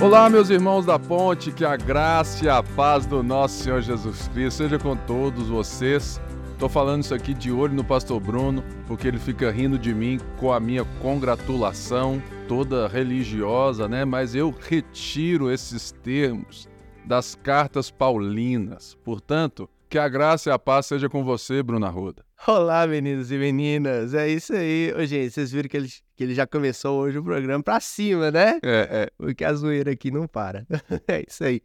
Olá, meus irmãos da ponte, que a graça e a paz do nosso Senhor Jesus Cristo seja com todos vocês. Tô falando isso aqui de olho no pastor Bruno, porque ele fica rindo de mim com a minha congratulação toda religiosa, né? Mas eu retiro esses termos das cartas paulinas. Portanto, que a graça e a paz seja com você, Bruno Arruda. Olá, meninos e meninas. É isso aí. Ô, gente, vocês viram que ele, que ele já começou hoje o programa pra cima, né? É, é. Porque a zoeira aqui não para. é isso aí.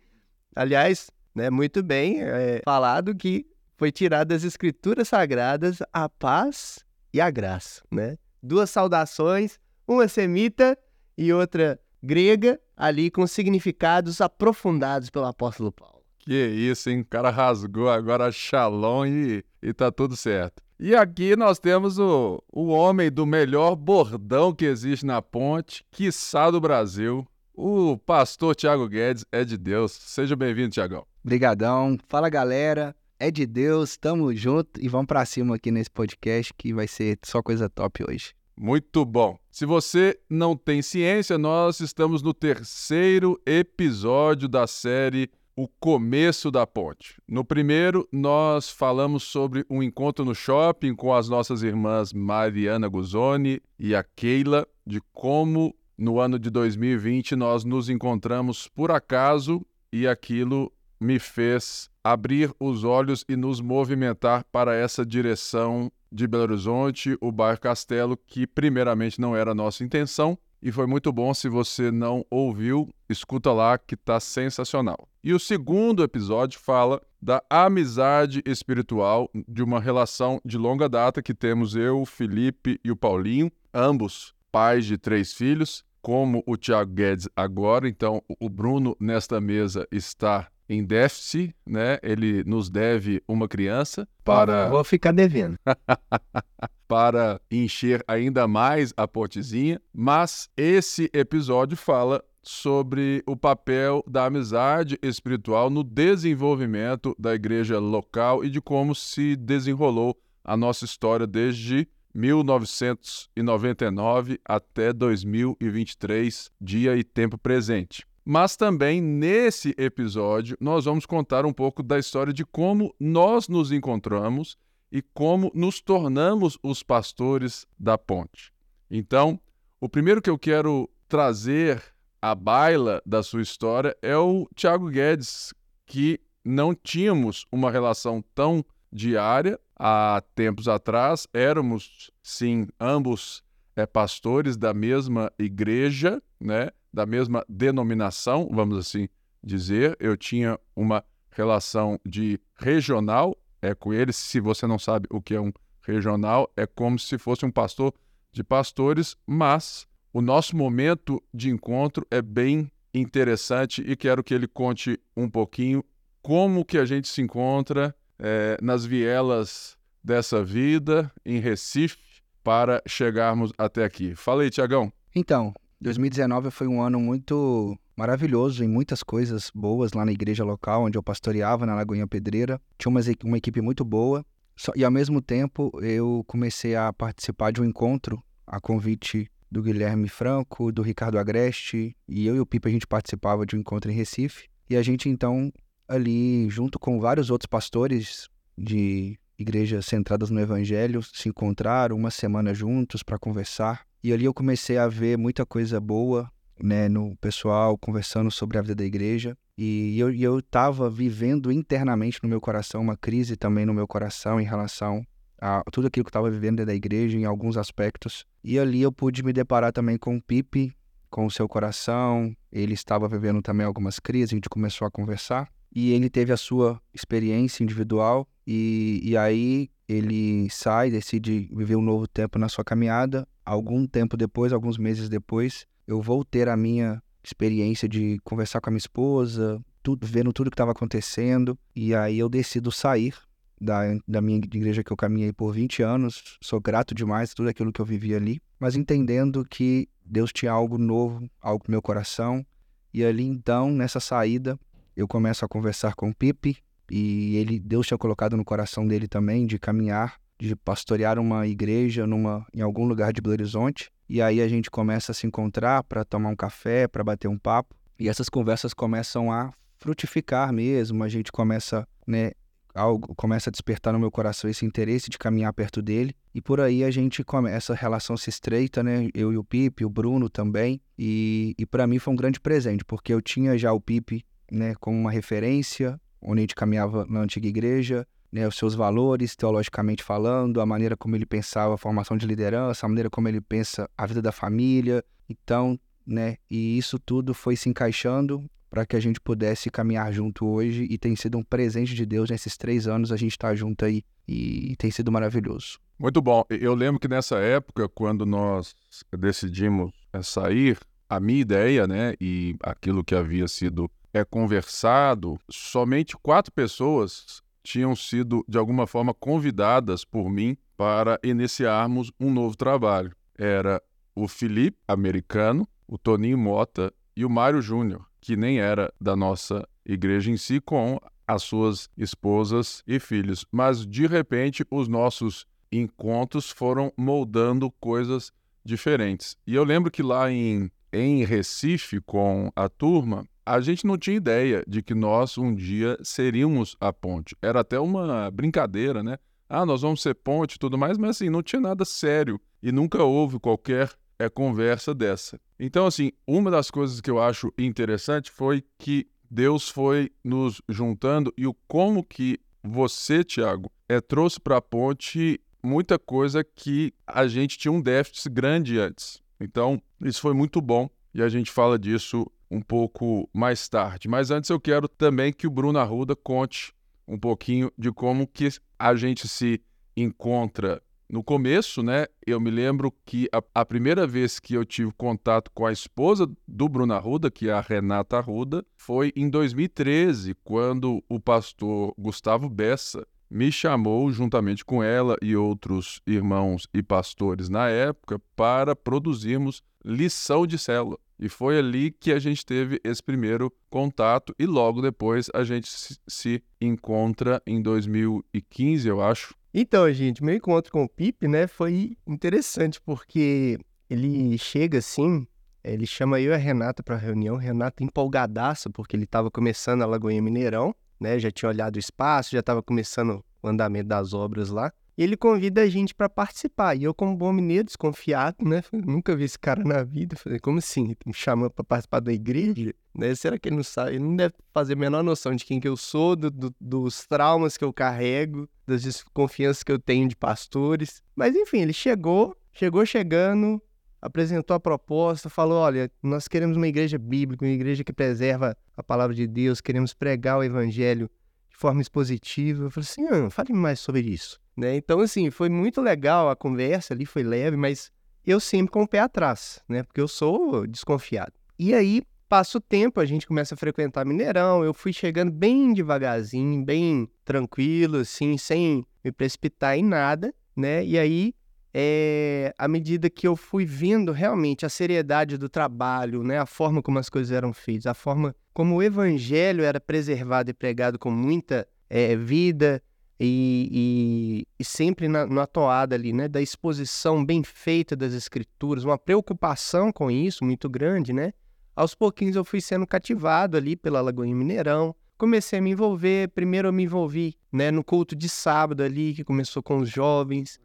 Aliás, né, muito bem é, falado que foi tirado das escrituras sagradas a paz e a graça, né? Duas saudações, uma semita e outra grega, ali com significados aprofundados pelo apóstolo Paulo. Que isso, hein? O cara rasgou agora Shalom e, e tá tudo certo. E aqui nós temos o, o homem do melhor bordão que existe na ponte, quiçá do Brasil, o pastor Tiago Guedes. É de Deus. Seja bem-vindo, Tiagão. Obrigadão. Fala, galera. É de Deus, tamo junto e vamos pra cima aqui nesse podcast que vai ser só coisa top hoje. Muito bom. Se você não tem ciência, nós estamos no terceiro episódio da série o começo da ponte. No primeiro, nós falamos sobre um encontro no shopping com as nossas irmãs Mariana Guzoni e a Keila, de como no ano de 2020 nós nos encontramos por acaso e aquilo me fez abrir os olhos e nos movimentar para essa direção de Belo Horizonte, o bairro Castelo, que primeiramente não era nossa intenção, e foi muito bom. Se você não ouviu, escuta lá que tá sensacional. E o segundo episódio fala da amizade espiritual de uma relação de longa data que temos eu, o Felipe e o Paulinho, ambos pais de três filhos, como o Tiago Guedes agora. Então, o Bruno nesta mesa está em déficit, né? Ele nos deve uma criança para. Vou ficar devendo. para encher ainda mais a potezinha, mas esse episódio fala sobre o papel da amizade espiritual no desenvolvimento da igreja local e de como se desenrolou a nossa história desde 1999 até 2023, dia e tempo presente. Mas também nesse episódio nós vamos contar um pouco da história de como nós nos encontramos e como nos tornamos os pastores da ponte. Então, o primeiro que eu quero trazer à baila da sua história é o Tiago Guedes, que não tínhamos uma relação tão diária há tempos atrás, éramos sim ambos é, pastores da mesma igreja, né? da mesma denominação, vamos assim dizer. Eu tinha uma relação de regional é, com ele. Se você não sabe o que é um regional, é como se fosse um pastor de pastores, mas o nosso momento de encontro é bem interessante e quero que ele conte um pouquinho como que a gente se encontra é, nas vielas dessa vida em Recife para chegarmos até aqui. Fala aí, Tiagão. Então, 2019 foi um ano muito maravilhoso em muitas coisas boas lá na igreja local onde eu pastoreava na Lagoinha Pedreira. Tinha uma, equipe muito boa. Só, e ao mesmo tempo eu comecei a participar de um encontro a convite do Guilherme Franco, do Ricardo Agreste, e eu e o Pipa a gente participava de um encontro em Recife. E a gente então ali junto com vários outros pastores de igrejas centradas no evangelho se encontraram uma semana juntos para conversar e ali eu comecei a ver muita coisa boa, né, no pessoal conversando sobre a vida da igreja. E eu, eu tava vivendo internamente no meu coração uma crise também no meu coração em relação a tudo aquilo que eu estava vivendo dentro da igreja em alguns aspectos. E ali eu pude me deparar também com o Pipe, com o seu coração. Ele estava vivendo também algumas crises, a gente começou a conversar. E ele teve a sua experiência individual. E, e aí ele sai, decide viver um novo tempo na sua caminhada algum tempo depois, alguns meses depois, eu vou ter a minha experiência de conversar com a minha esposa, tudo, vendo tudo que estava acontecendo, e aí eu decido sair da, da minha igreja que eu caminhei por 20 anos. Sou grato demais tudo aquilo que eu vivi ali, mas entendendo que Deus tinha algo novo, algo no meu coração. E ali então, nessa saída, eu começo a conversar com o Pipe, e ele Deus tinha colocado no coração dele também de caminhar de pastorear uma igreja numa, em algum lugar de Belo Horizonte. E aí a gente começa a se encontrar para tomar um café, para bater um papo. E essas conversas começam a frutificar mesmo, a gente começa, né, algo começa a despertar no meu coração esse interesse de caminhar perto dele. E por aí a gente começa, a relação se estreita, né? Eu e o Pipe, o Bruno também. E, e para mim foi um grande presente, porque eu tinha já o Pipe, né, como uma referência, onde a gente caminhava na antiga igreja, né, os seus valores, teologicamente falando, a maneira como ele pensava a formação de liderança, a maneira como ele pensa a vida da família. Então, né, e isso tudo foi se encaixando para que a gente pudesse caminhar junto hoje e tem sido um presente de Deus nesses três anos a gente está junto aí e tem sido maravilhoso. Muito bom. Eu lembro que nessa época, quando nós decidimos eh, sair, a minha ideia, né, e aquilo que havia sido é conversado, somente quatro pessoas tinham sido de alguma forma convidadas por mim para iniciarmos um novo trabalho. Era o Felipe, americano, o Toninho Mota e o Mário Júnior que nem era da nossa igreja em si, com as suas esposas e filhos. Mas, de repente, os nossos encontros foram moldando coisas diferentes. E eu lembro que lá em, em Recife, com a turma, a gente não tinha ideia de que nós um dia seríamos a ponte. Era até uma brincadeira, né? Ah, nós vamos ser ponte e tudo mais, mas assim, não tinha nada sério e nunca houve qualquer é, conversa dessa. Então, assim, uma das coisas que eu acho interessante foi que Deus foi nos juntando e o como que você, Tiago, é, trouxe para a ponte muita coisa que a gente tinha um déficit grande antes. Então, isso foi muito bom e a gente fala disso um pouco mais tarde. Mas antes eu quero também que o Bruno Arruda conte um pouquinho de como que a gente se encontra no começo, né, eu me lembro que a, a, primeira vez que eu tive contato com a esposa do Bruno Arruda, que é a Renata Arruda, foi em 2013, quando o pastor Gustavo Bessa me chamou, juntamente com ela e outros irmãos e pastores na época, para produzirmos lição de célula. E foi ali que a gente teve esse primeiro contato, e logo depois a gente se, encontra em 2015, eu acho, então, gente, meu encontro com o Pipe, né, foi interessante, porque ele chega assim, ele chama eu e a Renata para reunião, Renata empolgadaça, porque ele estava começando a Lagoinha Mineirão, né, já tinha olhado o espaço, já estava começando o andamento das obras lá. E ele convida a gente para participar. E eu, como bom mineiro, desconfiado, né? Nunca vi esse cara na vida. Falei, como assim? Me chamando para participar da igreja? Né? Será que ele não sabe? Ele não deve fazer a menor noção de quem que eu sou, do, do, dos traumas que eu carrego, das desconfianças que eu tenho de pastores. Mas enfim, ele chegou, chegou chegando, apresentou a proposta, falou: olha, nós queremos uma igreja bíblica, uma igreja que preserva a palavra de Deus, queremos pregar o evangelho de forma expositiva. Eu falei assim: ah, fale mais sobre isso. Né? Então, assim, foi muito legal a conversa ali, foi leve, mas eu sempre com o pé atrás, né? Porque eu sou desconfiado. E aí, passa o tempo, a gente começa a frequentar Mineirão, eu fui chegando bem devagarzinho, bem tranquilo, assim, sem me precipitar em nada, né? E aí, é, à medida que eu fui vendo realmente a seriedade do trabalho, né? A forma como as coisas eram feitas, a forma como o evangelho era preservado e pregado com muita é, vida, e, e, e sempre na, na toada ali, né, da exposição bem feita das escrituras, uma preocupação com isso muito grande, né? Aos pouquinhos eu fui sendo cativado ali pela Lagoinha Mineirão, comecei a me envolver, primeiro eu me envolvi, né, no culto de sábado ali, que começou com os jovens,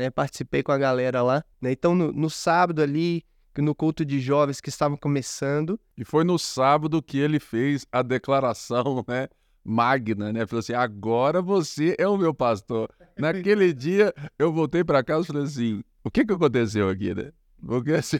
né, participei com a galera lá, né, então no, no sábado ali, no culto de jovens que estavam começando. E foi no sábado que ele fez a declaração, né? magna, né? Falou assim: agora você é o meu pastor. Naquele dia eu voltei para casa e falei assim: o que que aconteceu aqui, né? Porque assim,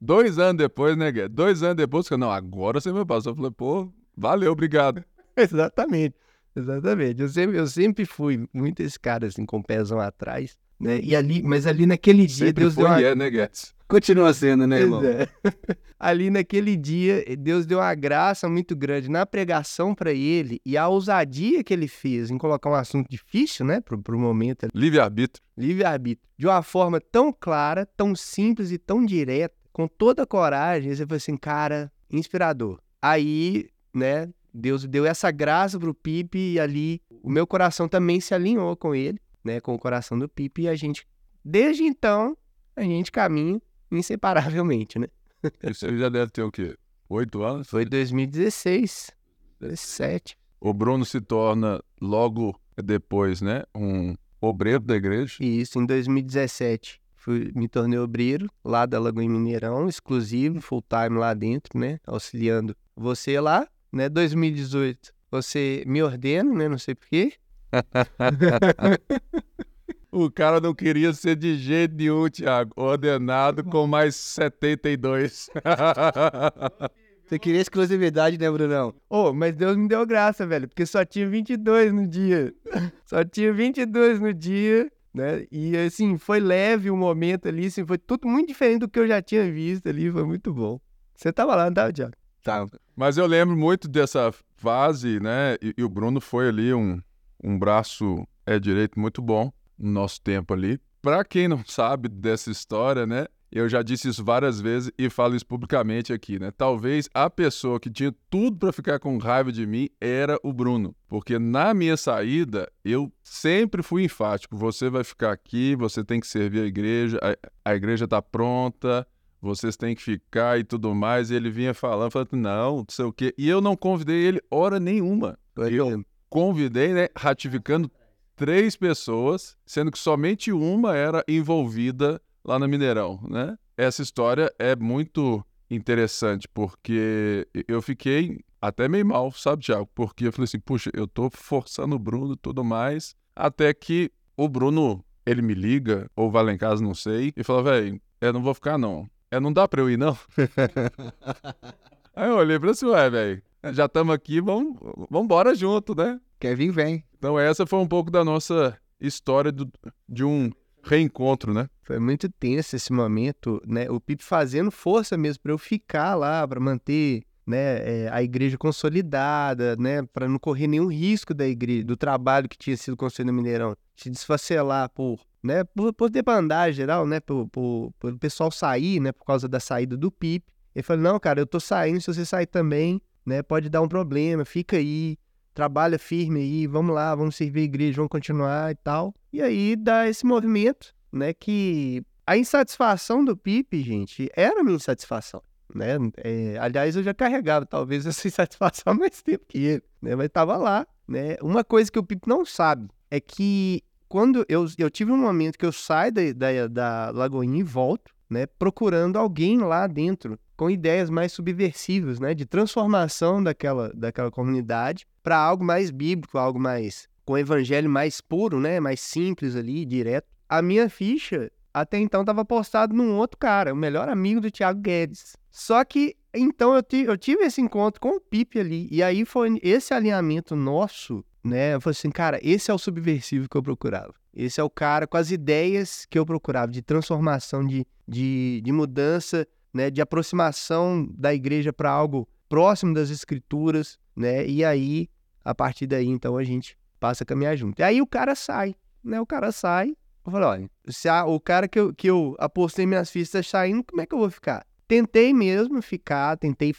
dois anos depois, né? Dois anos depois, não, agora você é meu pastor. Eu falei: pô, valeu, obrigado. Exatamente, exatamente. Eu sempre, eu sempre fui muito esse cara assim, com o pezão atrás, né? E ali, mas ali naquele dia sempre Deus foi deu uma... é, né, Guedes? Continua sendo, né, irmão? É. Ali naquele dia, Deus deu uma graça muito grande na pregação para ele e a ousadia que ele fez em colocar um assunto difícil, né, pro, pro momento. Livre-arbítrio. Livre-arbítrio. De uma forma tão clara, tão simples e tão direta, com toda a coragem. Você falou assim, cara, inspirador. Aí, né, Deus deu essa graça pro Pipe e ali o meu coração também se alinhou com ele, né, com o coração do Pipe e a gente, desde então, a gente caminha inseparavelmente, né? Isso já deve ter o quê? Oito anos? Foi 2016, 17. O Bruno se torna logo depois, né? Um obreiro da igreja. Isso, em 2017. Fui, me tornei obreiro lá da Lagoa Mineirão, exclusivo, full time lá dentro, né? Auxiliando você lá, né? 2018, você me ordena, né? Não sei porquê. O cara não queria ser de jeito nenhum, Thiago. Ordenado com mais 72. Você queria exclusividade, né, Brunão? Ô, oh, mas Deus me deu graça, velho, porque só tinha 22 no dia. só tinha 22 no dia, né? E, assim, foi leve o momento ali, assim, foi tudo muito diferente do que eu já tinha visto ali, foi muito bom. Você tava lá, não tava, Thiago? Tava. Mas eu lembro muito dessa fase, né? E, e o Bruno foi ali um, um braço é direito muito bom no nosso tempo ali. Para quem não sabe dessa história, né? Eu já disse isso várias vezes e falo isso publicamente aqui, né? Talvez a pessoa que tinha tudo para ficar com raiva de mim era o Bruno, porque na minha saída eu sempre fui enfático. Você vai ficar aqui, você tem que servir a igreja, a, a igreja está pronta, vocês têm que ficar e tudo mais. E ele vinha falando, falando, não, não sei o quê. E eu não convidei ele hora nenhuma. Eu convidei, né, ratificando três pessoas, sendo que somente uma era envolvida lá no Mineirão, né? Essa história é muito interessante, porque eu fiquei até meio mal, sabe, Tiago? Porque eu falei assim, puxa, eu tô forçando o Bruno e tudo mais, até que o Bruno, ele me liga, ou vai lá em casa, não sei, e fala, velho, eu não vou ficar não. É, não dá pra eu ir, não? Aí eu olhei pra assim, ué, velho, já estamos aqui, vamos, vamos embora junto, né? Quer vir, vem. Então essa foi um pouco da nossa história do, de um reencontro, né? Foi muito tenso esse momento, né? O Pipe fazendo força mesmo para eu ficar lá, para manter né, é, a igreja consolidada, né, para não correr nenhum risco da igreja, do trabalho que tinha sido construído no Mineirão, se desfacelar por, né, por, por debandar geral, né, por, por, por o pessoal sair, né, por causa da saída do Pipe. Ele falou, não, cara, eu tô saindo, se você sair também, né, pode dar um problema, fica aí, trabalha firme aí, vamos lá, vamos servir a igreja, vamos continuar e tal. E aí dá esse movimento, né, que a insatisfação do Pipe, gente, era minha insatisfação. Né? É, aliás, eu já carregava talvez essa insatisfação mais tempo que ele, né? mas estava lá. Né? Uma coisa que o Pipe não sabe é que quando eu, eu tive um momento que eu saio da, da, da Lagoinha e volto, né, procurando alguém lá dentro com ideias mais subversivas, né, de transformação daquela, daquela comunidade para algo mais bíblico, algo mais com o evangelho mais puro, né, mais simples ali, direto. A minha ficha até então estava postado num outro cara, o melhor amigo do Thiago Guedes. Só que então eu, eu tive esse encontro com o Pipe ali e aí foi esse alinhamento nosso, né? Eu falei assim, cara, esse é o subversivo que eu procurava. Esse é o cara com as ideias que eu procurava de transformação, de, de, de mudança né, de aproximação da igreja para algo próximo das escrituras, né? E aí, a partir daí, então, a gente passa a caminhar junto. E aí o cara sai, né? O cara sai. Eu falei, olha, se a, o cara que eu, que eu apostei minhas fichas saindo, como é que eu vou ficar? Tentei mesmo ficar, tentei,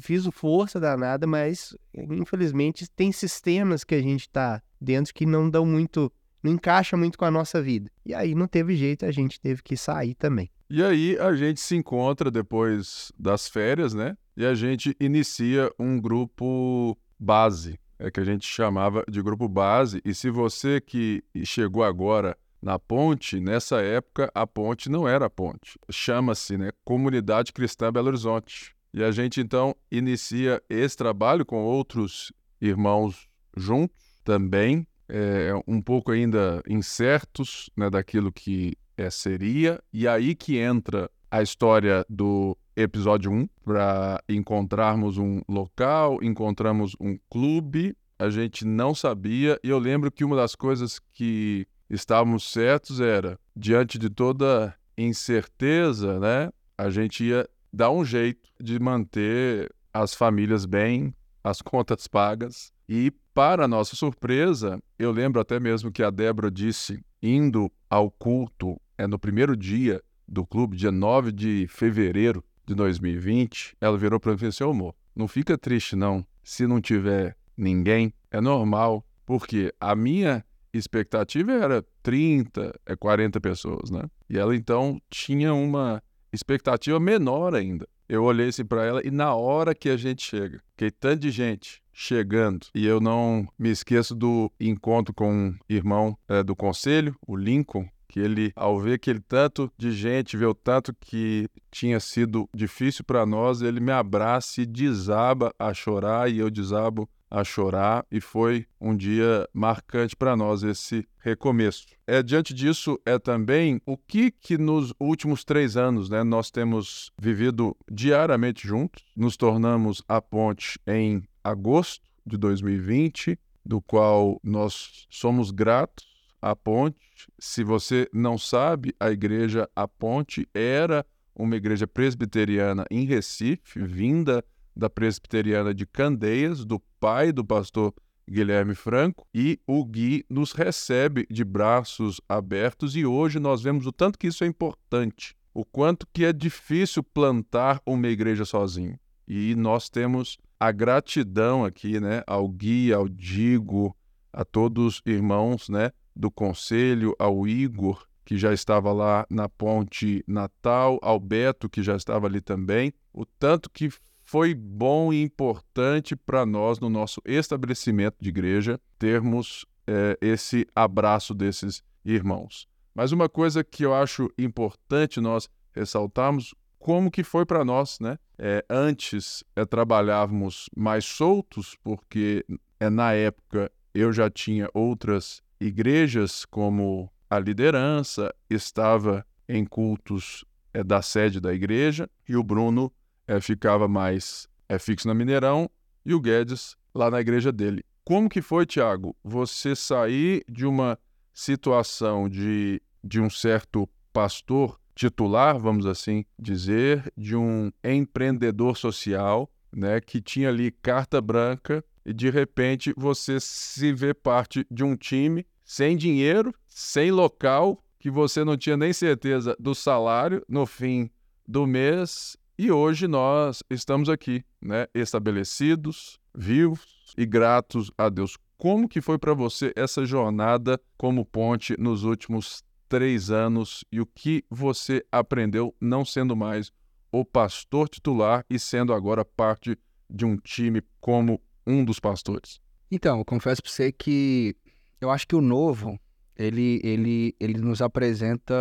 fiz força danada, mas infelizmente tem sistemas que a gente tá dentro que não dão muito, não encaixa muito com a nossa vida. E aí não teve jeito, a gente teve que sair também. E aí a gente se encontra depois das férias, né? E a gente inicia um grupo base, é que a gente chamava de grupo base. E se você que chegou agora na ponte, nessa época a ponte não era a ponte. Chama-se, né, Comunidade Cristã Belo Horizonte. E a gente então inicia esse trabalho com outros irmãos juntos também, é, um pouco ainda incertos né, daquilo que é, seria, e aí que entra a história do episódio 1, para encontrarmos um local, encontramos um clube, a gente não sabia, e eu lembro que uma das coisas que estávamos certos era, diante de toda incerteza, né, a gente ia dar um jeito de manter as famílias bem, as contas pagas, e para nossa surpresa, eu lembro até mesmo que a Débora disse, indo ao culto é, no primeiro dia do clube, dia 9 de fevereiro de 2020, ela virou para mim e falou assim: amor, não fica triste não, se não tiver ninguém, é normal, porque a minha expectativa era 30, é 40 pessoas, né? E ela então tinha uma expectativa menor ainda. Eu olhei assim para ela e na hora que a gente chega, que tanto de gente chegando, e eu não me esqueço do encontro com um irmão é, do conselho, o Lincoln, que ele, ao ver aquele tanto de gente, ver o tanto que tinha sido difícil para nós, ele me abraça e desaba a chorar e eu desabo a chorar e foi um dia marcante para nós esse recomeço. É diante disso é também o que que nos últimos três anos, né, nós temos vivido diariamente juntos. Nos tornamos a ponte em agosto de 2020, do qual nós somos gratos a Ponte. Se você não sabe, a igreja A Ponte era uma igreja presbiteriana em Recife, vinda da presbiteriana de Candeias, do pai do pastor Guilherme Franco, e o Gui nos recebe de braços abertos e hoje nós vemos o tanto que isso é importante, o quanto que é difícil plantar uma igreja sozinho. E nós temos a gratidão aqui, né, ao Gui, ao Digo, a todos os irmãos, né, do conselho, ao Igor, que já estava lá na Ponte Natal, ao Beto, que já estava ali também, o tanto que foi bom e importante para nós, no nosso estabelecimento de igreja, termos é, esse abraço desses irmãos. Mas uma coisa que eu acho importante nós ressaltarmos, como que foi para nós, né? É, antes é, trabalhávamos mais soltos, porque é, na época eu já tinha outras igrejas, como a liderança, estava em cultos é, da sede da igreja e o Bruno é, ficava mais é, fixo na Mineirão e o Guedes lá na igreja dele. Como que foi, Tiago, você sair de uma situação de, de um certo pastor titular, vamos assim dizer, de um empreendedor social, né, que tinha ali carta branca e de repente você se vê parte de um time sem dinheiro, sem local, que você não tinha nem certeza do salário no fim do mês. E hoje nós estamos aqui, né, estabelecidos, vivos e gratos a Deus. Como que foi para você essa jornada como ponte nos últimos três anos e o que você aprendeu não sendo mais o pastor titular e sendo agora parte de um time como um dos pastores? Então, eu confesso para você que eu acho que o novo, ele, ele, ele nos apresenta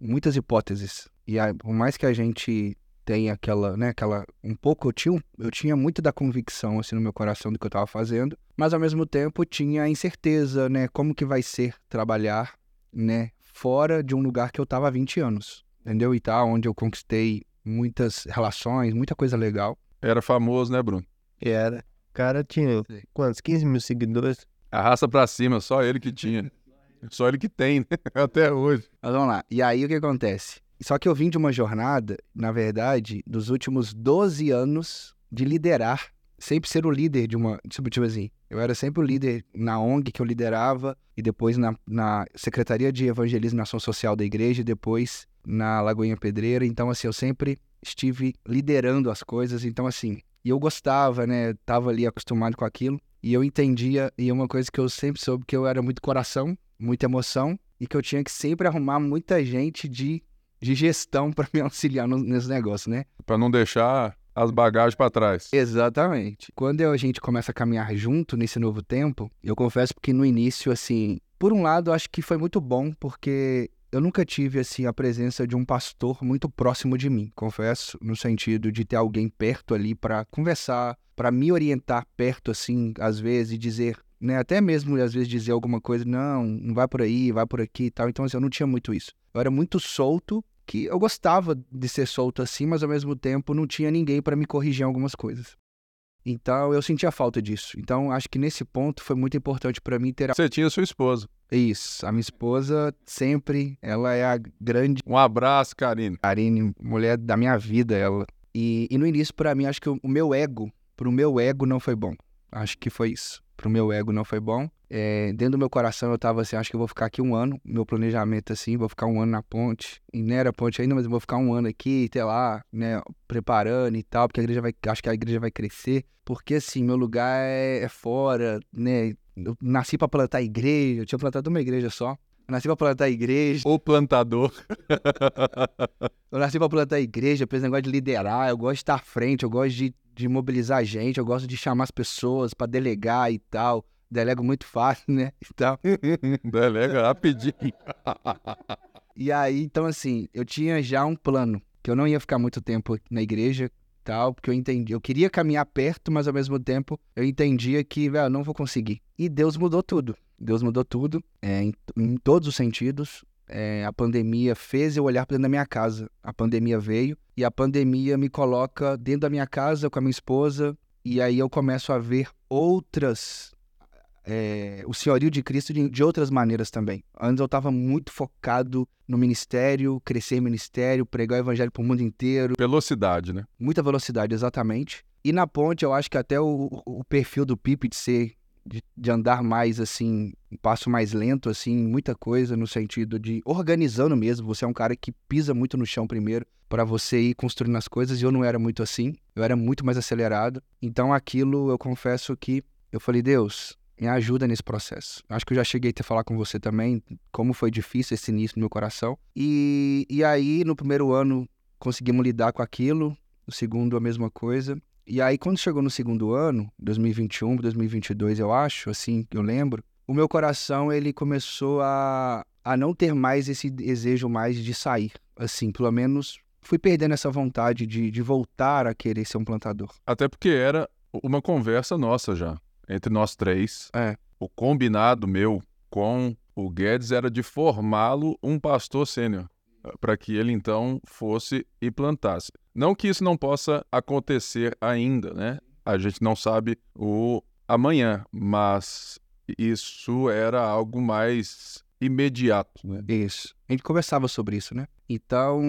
muitas hipóteses. E a, por mais que a gente tenha aquela, né, aquela, um pouco, eu tinha, eu tinha muito da convicção, assim, no meu coração do que eu estava fazendo, mas ao mesmo tempo tinha a incerteza, né, como que vai ser trabalhar, né, fora de um lugar que eu estava há 20 anos, entendeu? E tá, onde eu conquistei muitas relações, muita coisa legal. Era famoso, né, Bruno? Era. O cara tinha quantos? 15 mil seguidores? Arrasta pra cima, só ele que tinha. Só ele que tem, né? Até hoje. Mas vamos lá. E aí o que acontece? Só que eu vim de uma jornada, na verdade, dos últimos 12 anos de liderar, sempre ser o líder de uma. Tipo, tipo assim, eu era sempre o líder na ONG que eu liderava, e depois na, na Secretaria de Evangelismo e Ação Social da igreja, e depois na Lagoinha Pedreira. Então, assim, eu sempre estive liderando as coisas. Então, assim, e eu gostava, né? Tava ali acostumado com aquilo. E eu entendia, e uma coisa que eu sempre soube, que eu era muito coração, muita emoção, e que eu tinha que sempre arrumar muita gente de, de gestão para me auxiliar no, nesse negócio, né? Para não deixar as bagagens para trás. Exatamente. Quando a gente começa a caminhar junto nesse novo tempo, eu confesso que no início, assim, por um lado, eu acho que foi muito bom, porque eu nunca tive assim a presença de um pastor muito próximo de mim, confesso, no sentido de ter alguém perto ali para conversar, para me orientar perto assim, às vezes e dizer, né, até mesmo às vezes dizer alguma coisa, não, não vai por aí, vai por aqui e tal. Então assim, eu não tinha muito isso. Eu era muito solto, que eu gostava de ser solto assim, mas ao mesmo tempo não tinha ninguém para me corrigir em algumas coisas. Então eu sentia falta disso. Então acho que nesse ponto foi muito importante para mim ter. Você tinha sua esposa. Isso. A minha esposa sempre, ela é a grande. Um abraço, Karine. Karine, mulher da minha vida, ela. E, e no início, para mim, acho que o, o meu ego, pro meu ego não foi bom. Acho que foi isso. Pro meu ego não foi bom. É, dentro do meu coração eu tava assim, acho que eu vou ficar aqui um ano, meu planejamento assim, vou ficar um ano na ponte, e não era ponte ainda, mas eu vou ficar um ano aqui, até lá, né, preparando e tal, porque a igreja vai, acho que a igreja vai crescer, porque assim, meu lugar é, é fora, né, eu nasci para plantar igreja, eu tinha plantado uma igreja só, Eu nasci pra plantar igreja. O plantador. Eu nasci pra plantar igreja, eu esse negócio de liderar, eu gosto de estar à frente, eu gosto de, de mobilizar gente, eu gosto de chamar as pessoas pra delegar e tal. Delego muito fácil, né? E tal. Delega rapidinho. E aí, então, assim, eu tinha já um plano, que eu não ia ficar muito tempo na igreja tal, porque eu entendi. Eu queria caminhar perto, mas ao mesmo tempo eu entendia que, velho, eu não vou conseguir. E Deus mudou tudo. Deus mudou tudo, é, em, em todos os sentidos. É, a pandemia fez eu olhar para dentro da minha casa. A pandemia veio e a pandemia me coloca dentro da minha casa com a minha esposa. E aí eu começo a ver outras é, o senhorio de Cristo de, de, outras maneiras também. Antes eu estava muito focado no ministério, crescer ministério, pregar o evangelho para o mundo inteiro. Velocidade, né? Muita velocidade, exatamente. E na ponte, eu acho que até o, o perfil do Pipe de ser, de, de, andar mais assim, um passo mais lento, assim, muita coisa no sentido de organizando mesmo. Você é um cara que pisa muito no chão primeiro para você ir construindo as coisas. E eu não era muito assim, eu era muito mais acelerado. Então aquilo, eu confesso que eu falei, Deus, me ajuda nesse processo. Acho que eu já cheguei a ter falar com você também, como foi difícil esse início no meu coração. E, e aí, no primeiro ano, conseguimos lidar com aquilo, no segundo, a mesma coisa. E aí, quando chegou no segundo ano, 2021, 2022, eu acho, assim, eu lembro, o meu coração, ele começou a, a não ter mais esse desejo mais de sair. Assim, pelo menos fui perdendo essa vontade de, de voltar a querer ser um plantador. Até porque era uma conversa nossa já entre nós três. É. O combinado meu com o Guedes era de formá-lo um pastor sênior, para que ele então fosse e plantasse. Não que isso não possa acontecer ainda, né? A gente não sabe o amanhã, mas isso era algo mais imediato, né? Isso. A gente conversava sobre isso, né? Então,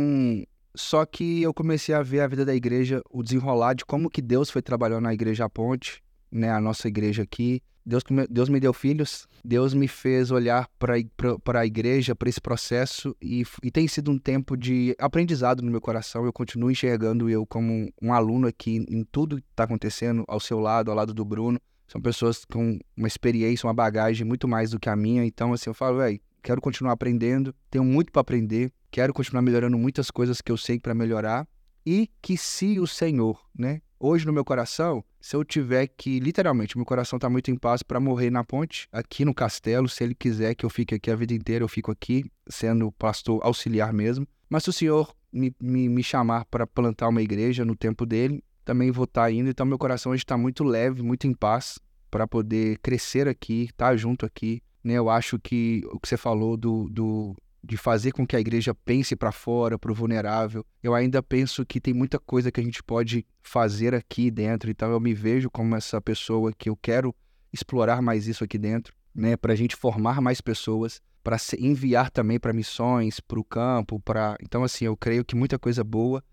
só que eu comecei a ver a vida da igreja, o desenrolar de como que Deus foi trabalhando na igreja à ponte, né, a nossa igreja aqui. Deus, Deus me deu filhos, Deus me fez olhar para a igreja, para esse processo, e, e, tem sido um tempo de aprendizado no meu coração. Eu continuo enxergando eu como um aluno aqui em tudo que está acontecendo ao seu lado, ao lado do Bruno. São pessoas com uma experiência, uma bagagem muito mais do que a minha. Então, assim, eu falo, velho, quero continuar aprendendo, tenho muito para aprender, quero continuar melhorando muitas coisas que eu sei para melhorar. E que se o Senhor, né, Hoje, no meu coração, se eu tiver que, literalmente, meu coração está muito em paz para morrer na ponte, aqui no castelo, se ele quiser que eu fique aqui a vida inteira, eu fico aqui, sendo pastor auxiliar mesmo. Mas se o Senhor me, me, me chamar para plantar uma igreja no tempo dele, também vou estar tá indo. Então, meu coração hoje está muito leve, muito em paz, para poder crescer aqui, estar tá junto aqui. Né? Eu acho que o que você falou do, do de fazer com que a igreja pense para fora, para o vulnerável. Eu ainda penso que tem muita coisa que a gente pode fazer aqui dentro. Então eu me vejo como essa pessoa que eu quero explorar mais isso aqui dentro, né? Para a gente formar mais pessoas, para enviar também para missões, para o campo, para. Então assim, eu creio que muita coisa boa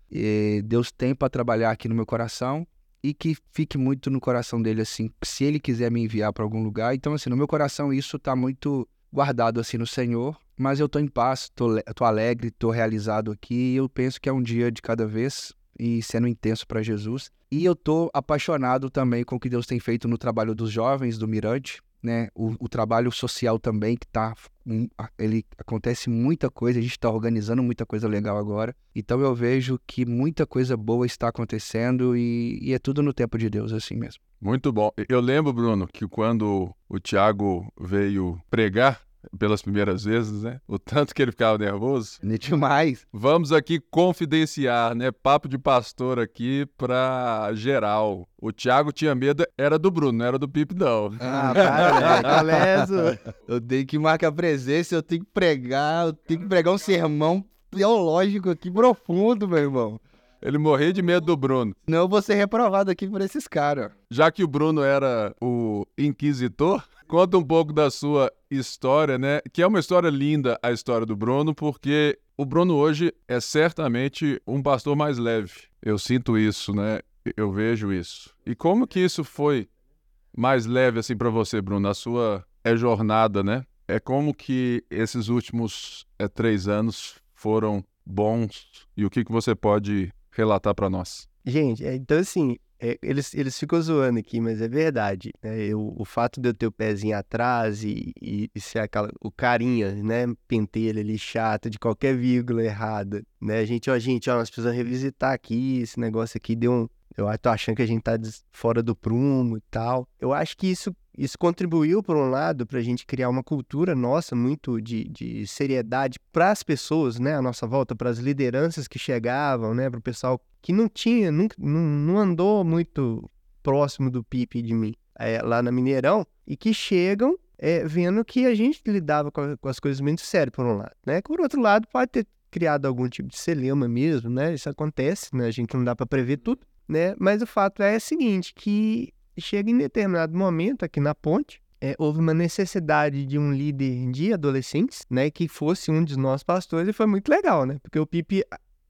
Deus tem para trabalhar aqui no meu coração e que fique muito no coração dele assim, se ele quiser me enviar para algum lugar. Então assim, no meu coração isso está muito guardado assim no Senhor mas eu tô em paz, tô, tô alegre, tô realizado aqui eu penso que é um dia de cada vez e sendo intenso para Jesus. E eu tô apaixonado também com o que Deus tem feito no trabalho dos jovens do Mirante, né? O, o trabalho social também que tá ele acontece muita coisa, a gente está organizando muita coisa legal agora. Então eu vejo que muita coisa boa está acontecendo e, e é tudo no tempo de Deus assim mesmo. Muito bom. Eu lembro, Bruno, que quando o Tiago veio pregar pelas primeiras vezes, né? O tanto que ele ficava nervoso. Demais. Vamos aqui confidenciar, né? Papo de pastor aqui pra geral. O Thiago tinha medo, era do Bruno, não era do Pipe, não. Ah, para, né? Eu tenho que marcar presença, eu tenho que pregar, eu tenho que pregar um sermão teológico aqui profundo, meu irmão. Ele morria de medo do Bruno. Não, eu vou ser reprovado aqui por esses caras. Já que o Bruno era o inquisitor, conta um pouco da sua história, né? Que é uma história linda, a história do Bruno, porque o Bruno hoje é certamente um pastor mais leve. Eu sinto isso, né? Eu vejo isso. E como que isso foi mais leve assim para você, Bruno, na sua é jornada, né? É como que esses últimos é, três anos foram bons e o que, que você pode relatar para nós? Gente, é, então assim, É, eles, eles ficam zoando aqui, mas é verdade. Né? Eu, o fato de eu ter o pezinho atrás e, e, e, ser aquela, o carinha, né? Pentelho ali chato de qualquer vírgula errada, né? A gente, ó, gente, ó, nós precisamos revisitar aqui, esse negócio aqui deu um. Eu tô achando que a gente tá fora do prumo e tal. Eu acho que isso isso contribuiu, por um lado, para a gente criar uma cultura nossa muito de, de seriedade para as pessoas, né, à nossa volta, para as lideranças que chegavam, né, para o pessoal que não tinha, nunca, não, não andou muito próximo do Pipe de mim, é, lá na Mineirão, e que chegam é, vendo que a gente lidava com, com, as coisas muito sério, por um lado, né? Por outro lado, pode ter criado algum tipo de celema mesmo, né? Isso acontece, né? A gente não dá para prever tudo, né? Mas o fato é o seguinte, que chega em determinado momento aqui na ponte, é, houve uma necessidade de um líder de adolescentes, né, que fosse um de nós pastores, e foi muito legal, né, porque o Pipe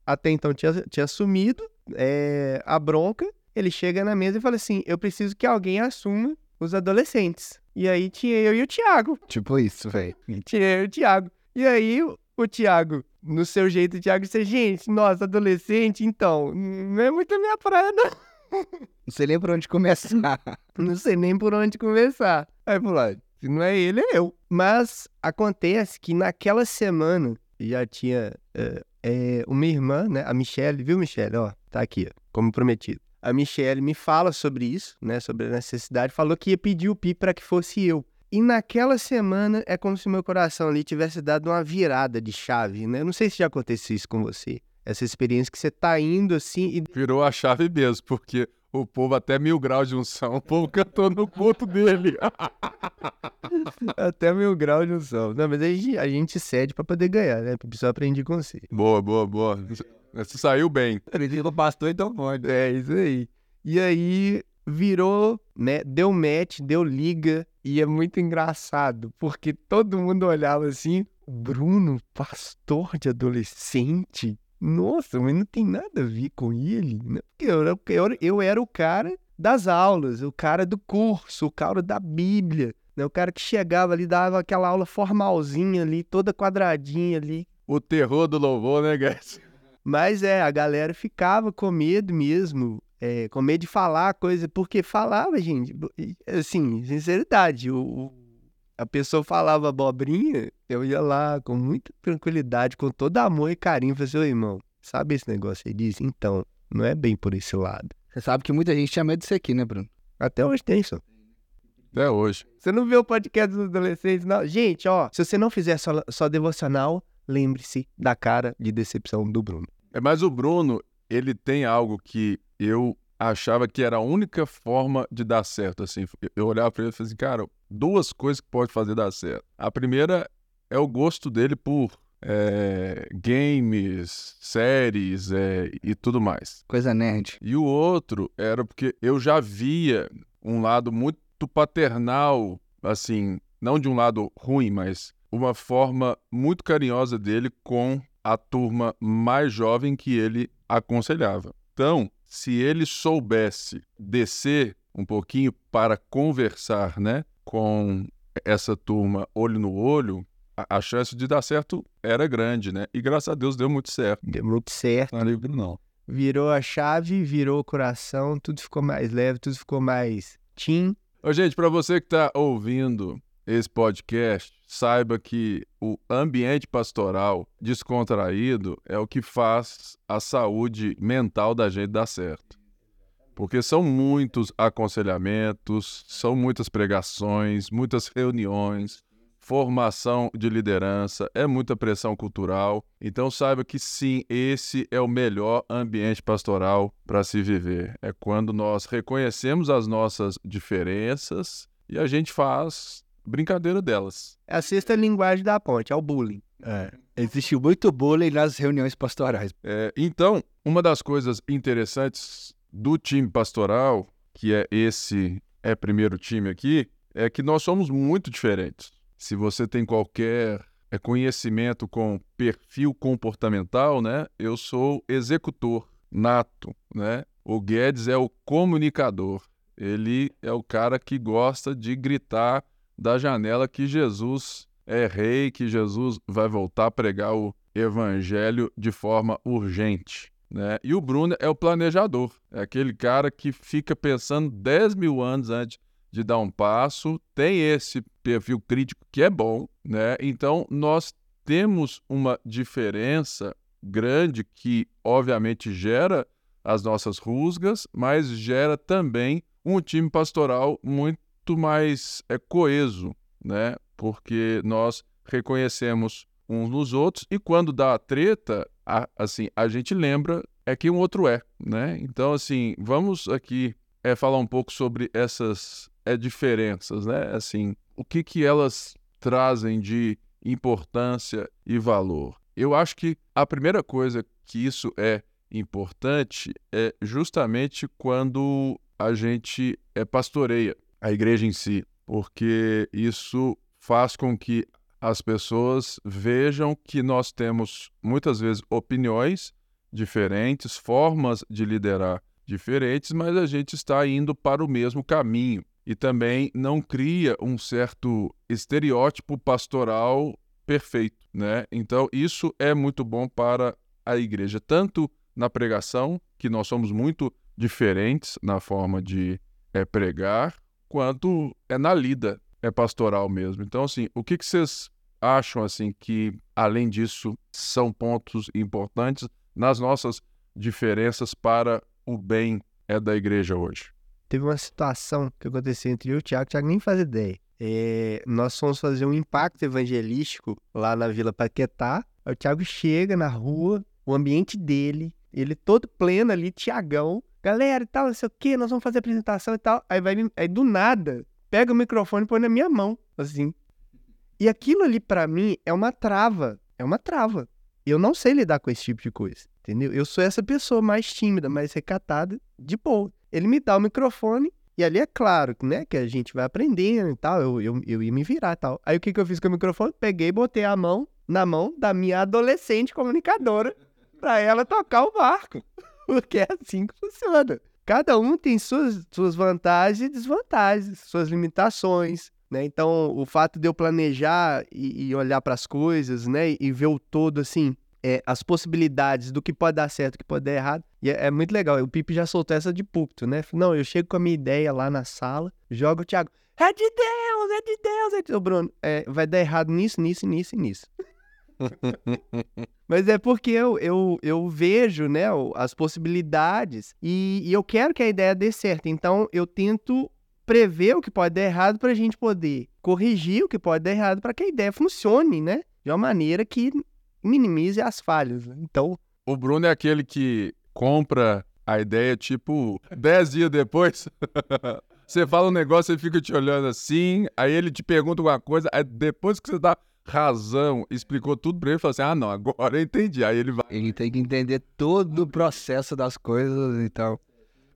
até então tinha, tinha assumido é, a bronca, ele chega na mesa e fala assim, eu preciso que alguém assuma os adolescentes. E aí tinha eu e o Thiago. Tipo isso, velho. Tinha eu e o Thiago. E aí o, o Thiago, no seu jeito, o Thiago disse, gente, nós, adolescente, então, não é muito a minha praia, não. Não sei nem por onde começar. não sei nem por onde começar. Aí falou, se não é ele, é eu. Mas acontece que naquela semana já tinha é, é, uma irmã, né? A Michelle, viu, Michelle? Ó, tá aqui, ó, como prometido. A Michelle me fala sobre isso, né? Sobre a necessidade. Falou que ia pedir o Pi para que fosse eu. E naquela semana é como se meu coração ali tivesse dado uma virada de chave, né? Não sei se já aconteceu isso com você essa experiência que você tá indo assim e. Virou a chave mesmo, porque o povo até mil graus de unção, o povo cantou no culto dele. até mil graus de unção. Não, mas a gente, a gente cede pra poder ganhar, né? Precisa aprender com você. Boa, boa, boa. Você saiu bem. Aprendi com pastor, então pode. É, isso aí. E aí virou, né? Deu match, deu liga. E é muito engraçado, porque todo mundo olhava assim, Bruno, pastor de adolescente? Nossa, mas não tem nada a ver com ele, né? Porque eu, eu, eu era o cara das aulas, o cara do curso, o cara da Bíblia, né? O cara que chegava ali, dava aquela aula formalzinha ali, toda quadradinha ali. O terror do louvor, né, guys? Mas é, a galera ficava com medo mesmo, é, com medo de falar coisa, porque falava, gente, assim, sinceridade, o, a pessoa falava abobrinha, eu ia lá com muita tranquilidade, com todo amor e carinho, falei assim, irmão, sabe esse negócio aí? Diz, então, não é bem por esse lado. Você sabe que muita gente tinha medo disso aqui, né, Bruno? Até hoje tem isso. Até hoje. Você não vê o podcast dos adolescentes, não? Gente, ó, se você não fizer só, só devocional, lembre-se da cara de decepção do Bruno. É, mas o Bruno, ele tem algo que eu achava que era a única forma de dar certo, assim. Eu olhava para ele e falei assim, cara, duas coisas que pode fazer dar certo. A primeira é o gosto dele por é, games, séries é, e tudo mais. Coisa nerd. E o outro era porque eu já via um lado muito paternal, assim, não de um lado ruim, mas uma forma muito carinhosa dele com a turma mais jovem que ele aconselhava. Então, se ele soubesse descer um pouquinho para conversar, né, com essa turma olho no olho, a, a, chance de dar certo era grande, né? E graças a Deus deu muito certo. Deu muito certo. Não é livro, não. Virou a chave, virou o coração, tudo ficou mais leve, tudo ficou mais tim. Ô, gente, para você que está ouvindo esse podcast, saiba que o ambiente pastoral descontraído é o que faz a saúde mental da gente dar certo. Porque são muitos aconselhamentos, são muitas pregações, muitas reuniões, formação de liderança, é muita pressão cultural. Então saiba que sim, esse é o melhor ambiente pastoral para se viver. É quando nós reconhecemos as nossas diferenças e a gente faz brincadeira delas. É a sexta linguagem da ponte, é o bullying. É. Existiu muito bullying nas reuniões pastorais. É, então, uma das coisas interessantes do time pastoral, que é esse é primeiro time aqui, é que nós somos muito diferentes. Se você tem qualquer é, conhecimento com perfil comportamental, né? Eu sou executor nato, né? O Guedes é o comunicador. Ele é o cara que gosta de gritar da janela que Jesus é rei, que Jesus vai voltar a pregar o evangelho de forma urgente. Né? E o Bruno é o planejador, é aquele cara que fica pensando 10 mil anos antes de dar um passo, tem esse perfil crítico que é bom, né? Então nós temos uma diferença grande que obviamente gera as nossas rusgas, mas gera também um time pastoral muito mais é, coeso, né? Porque nós reconhecemos uns nos outros e quando dá a treta, a, assim, a gente lembra é que um outro é, né? Então, assim, vamos aqui é, falar um pouco sobre essas é, diferenças, né? Assim, o que que elas trazem de importância e valor? Eu acho que a primeira coisa que isso é importante é justamente quando a gente é, pastoreia a igreja em si, porque isso faz com que as pessoas vejam que nós temos muitas vezes opiniões diferentes, formas de liderar diferentes, mas a gente está indo para o mesmo caminho e também não cria um certo estereótipo pastoral perfeito, né? Então isso é muito bom para a igreja, tanto na pregação, que nós somos muito diferentes na forma de é, pregar, quanto é na lida é pastoral mesmo. Então, assim, o que, que vocês acham assim que, além disso, são pontos importantes nas nossas diferenças para o bem é da igreja hoje? Teve uma situação que aconteceu entre eu e o Tiago, o Tiago nem faz ideia. É, nós fomos fazer um impacto evangelístico lá na Vila Paquetá. O Tiago chega na rua, o ambiente dele, ele todo pleno ali, Tiagão. Galera e tal, não sei o que, nós vamos fazer apresentação e tal. Aí vai aí do nada, pega o microfone e põe na minha mão, assim. E aquilo ali para mim é uma trava, é uma trava. Eu não sei lidar com esse tipo de coisa, entendeu? Eu sou essa pessoa mais tímida, mais recatada, de boa. Ele me dá o microfone e ali é claro, né, que a gente vai aprendendo e tal, eu, eu, eu ia me virar e tal. Aí o que, que eu fiz com o microfone? Peguei e botei a mão na mão da minha adolescente comunicadora para ela tocar o barco. Porque é assim que funciona. Cada um tem suas, suas vantagens e desvantagens, suas limitações. Né? Então, o fato de eu planejar e, e olhar para as coisas né? e ver o todo assim, é, as possibilidades do que pode dar certo, do que pode dar errado. E é, é, muito legal. O Pipe já soltou essa de púlpito, né? Não, eu chego com a minha ideia lá na sala, jogo o Thiago. É de Deus, é de Deus, é de Deus. Bruno, é, vai dar errado nisso, nisso, nisso e nisso. Mas é porque eu, eu, eu vejo né, as possibilidades e, e eu quero que a ideia dê certo. Então eu tento prever o que pode dar errado para a gente poder corrigir o que pode dar errado para que a ideia funcione, né? De uma maneira que minimize as falhas. Né? Então. O Bruno é aquele que compra a ideia, tipo, dez dias depois. você fala um negócio, ele fica te olhando assim, aí ele te pergunta alguma coisa, aí depois que você dá razão, explicou tudo pra ele, falou assim: ah, não, agora eu entendi. Aí ele vai. Ele tem que entender todo o processo das coisas e tal.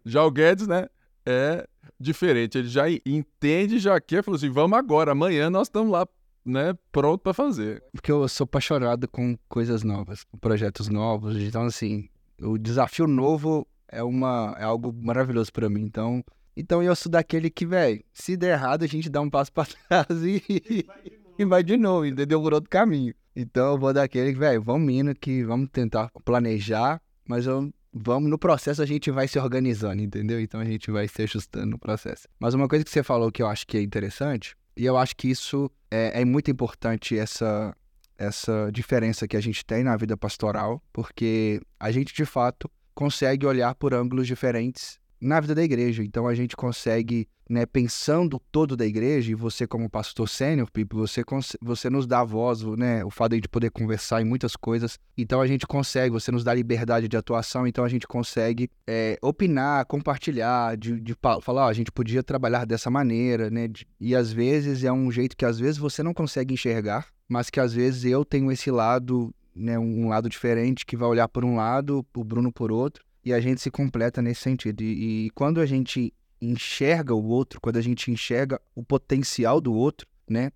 Já o Guedes, né? É diferente. Ele já entende, já quer, falou assim: vamos agora, amanhã nós estamos lá né, pronto para fazer. Porque eu sou apaixonado com coisas novas, com projetos novos. Então, assim, o desafio novo é, uma, é algo maravilhoso para mim. Então, então eu sou daquele que, velho, se der errado, a gente dá um passo para trás e, e vai de novo, entendeu? Por outro caminho. Então eu vou daquele que, velho, vamos indo, que vamos tentar planejar, mas eu, vamos no processo a gente vai se organizando, entendeu? Então a gente vai se ajustando no processo. Mas uma coisa que você falou que eu acho que é interessante e eu acho que isso é, é muito importante, essa, essa diferença que a gente tem na vida pastoral, porque a gente, de fato, consegue olhar por ângulos diferentes na vida da igreja. Então a gente consegue, né, pensando todo da igreja, e você como pastor sênior, você, você nos dá voz, né, o fato de poder conversar em muitas coisas. Então a gente consegue, você nos dá liberdade de atuação, então a gente consegue é, opinar, compartilhar, de, de falar, ó, a gente podia trabalhar dessa maneira, né? De, e às vezes é um jeito que às vezes você não consegue enxergar, mas que às vezes eu tenho esse lado, né, um lado diferente que vai olhar por um lado, o Bruno por outro e a gente se completa nesse sentido. E, e, quando a gente enxerga o outro, quando a gente enxerga o potencial do outro, né?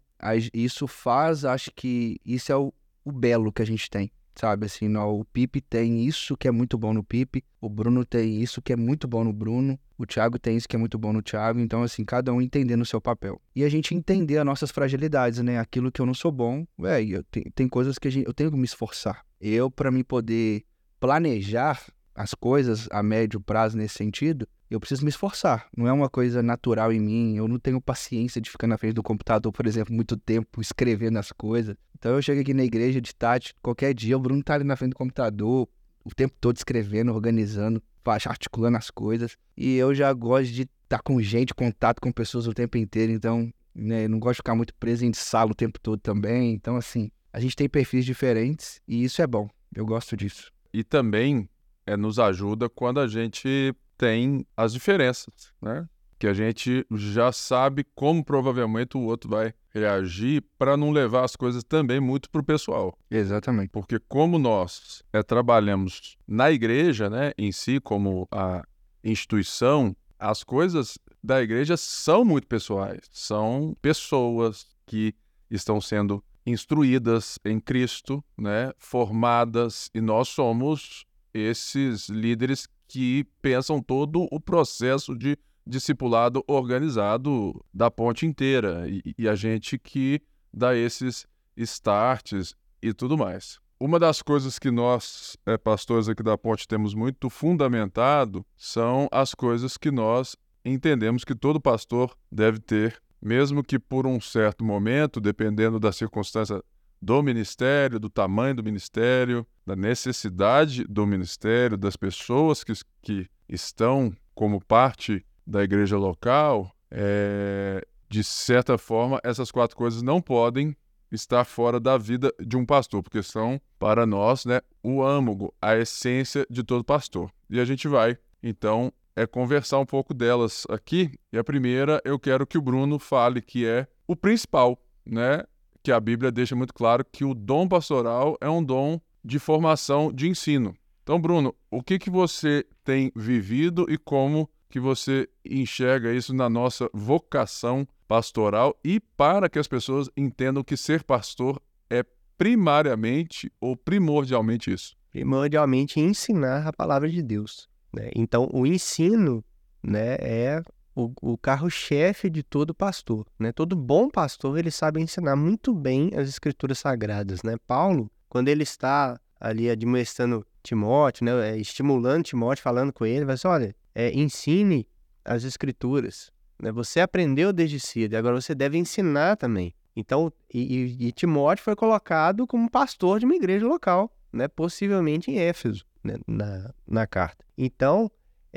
Isso faz, acho que isso é o, o belo que a gente tem, sabe? Assim, o Pipe tem isso que é muito bom no Pipe, o Bruno tem isso que é muito bom no Bruno, o Thiago tem isso que é muito bom no Thiago, então, assim, cada um entendendo o seu papel. E a gente entender as nossas fragilidades, né? Aquilo que eu não sou bom, velho, tem, tem coisas que gente, eu tenho que me esforçar. Eu, para me poder planejar as coisas a médio prazo nesse sentido, eu preciso me esforçar. Não é uma coisa natural em mim. Eu não tenho paciência de ficar na frente do computador, por exemplo, muito tempo escrevendo as coisas. Então eu chego aqui na igreja de tarde, qualquer dia, o Bruno tá ali na frente do computador, o tempo todo escrevendo, organizando, articulando as coisas. E eu já gosto de estar tá com gente, contato com pessoas o tempo inteiro. Então, né, não gosto de ficar muito preso em sala o tempo todo também. Então, assim, a gente tem perfis diferentes e isso é bom. Eu gosto disso. E também é, nos ajuda quando a gente tem as diferenças, né? Que a gente já sabe como provavelmente o outro vai reagir para não levar as coisas também muito para o pessoal. Exatamente. Porque como nós é, trabalhamos na igreja, né, em si, como a instituição, as coisas da igreja são muito pessoais. São pessoas que estão sendo instruídas em Cristo, né, formadas, e nós somos esses líderes que pensam todo o processo de discipulado organizado da ponte inteira e, e a gente que dá esses starts e tudo mais. Uma das coisas que nós, é, pastores aqui da Ponte, temos muito fundamentado são as coisas que nós entendemos que todo pastor deve ter, mesmo que por um certo momento, dependendo da circunstância do ministério, do tamanho do ministério, da necessidade do ministério, das pessoas que, que estão como parte da igreja local, é, de certa forma, essas quatro coisas não podem estar fora da vida de um pastor, porque são, para nós, né, o âmago, a essência de todo pastor. E a gente vai, então, é conversar um pouco delas aqui. E a primeira, eu quero que o Bruno fale que é o principal, né? Que a Bíblia deixa muito claro que o dom pastoral é um dom de formação de ensino. Então, Bruno, o que que você tem vivido e como que você enxerga isso na nossa vocação pastoral e para que as pessoas entendam que ser pastor é primariamente ou primordialmente isso? Primordialmente ensinar a palavra de Deus. Né? Então, o ensino né, é o, o carro-chefe de todo pastor. Né? Todo bom pastor ele sabe ensinar muito bem as escrituras sagradas. Né? Paulo, quando ele está ali admoestando Timóteo, né, é, estimulando Timóteo, falando com ele, vai assim, olha, é, ensine as escrituras. Né? Você aprendeu desde cedo, agora você deve ensinar também. Então, e, e, Timóteo foi colocado como pastor de uma igreja local, né? possivelmente em Éfeso, né? na, na carta. Então,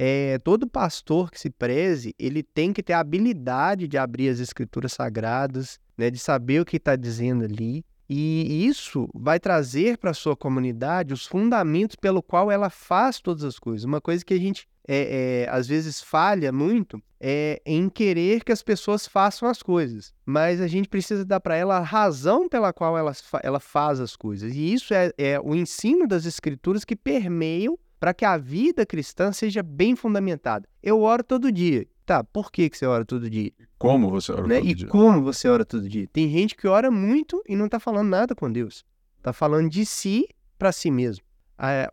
é, todo pastor que se preze, ele tem que ter a habilidade de abrir as escrituras sagradas, né? de saber o que está dizendo ali, e isso vai trazer para a sua comunidade os fundamentos pelo qual ela faz todas as coisas. Uma coisa que a gente é, é, às vezes falha muito é em querer que as pessoas façam as coisas, mas a gente precisa dar para ela a razão pela qual ela, ela faz as coisas. E isso é, é o ensino das escrituras que permeiam para que a vida cristã seja bem fundamentada. Eu oro todo dia. Tá, por que, que você ora todo dia? Como você ora né? todo e dia? E como você ora todo dia? Tem gente que ora muito e não está falando nada com Deus. Está falando de si para si mesmo.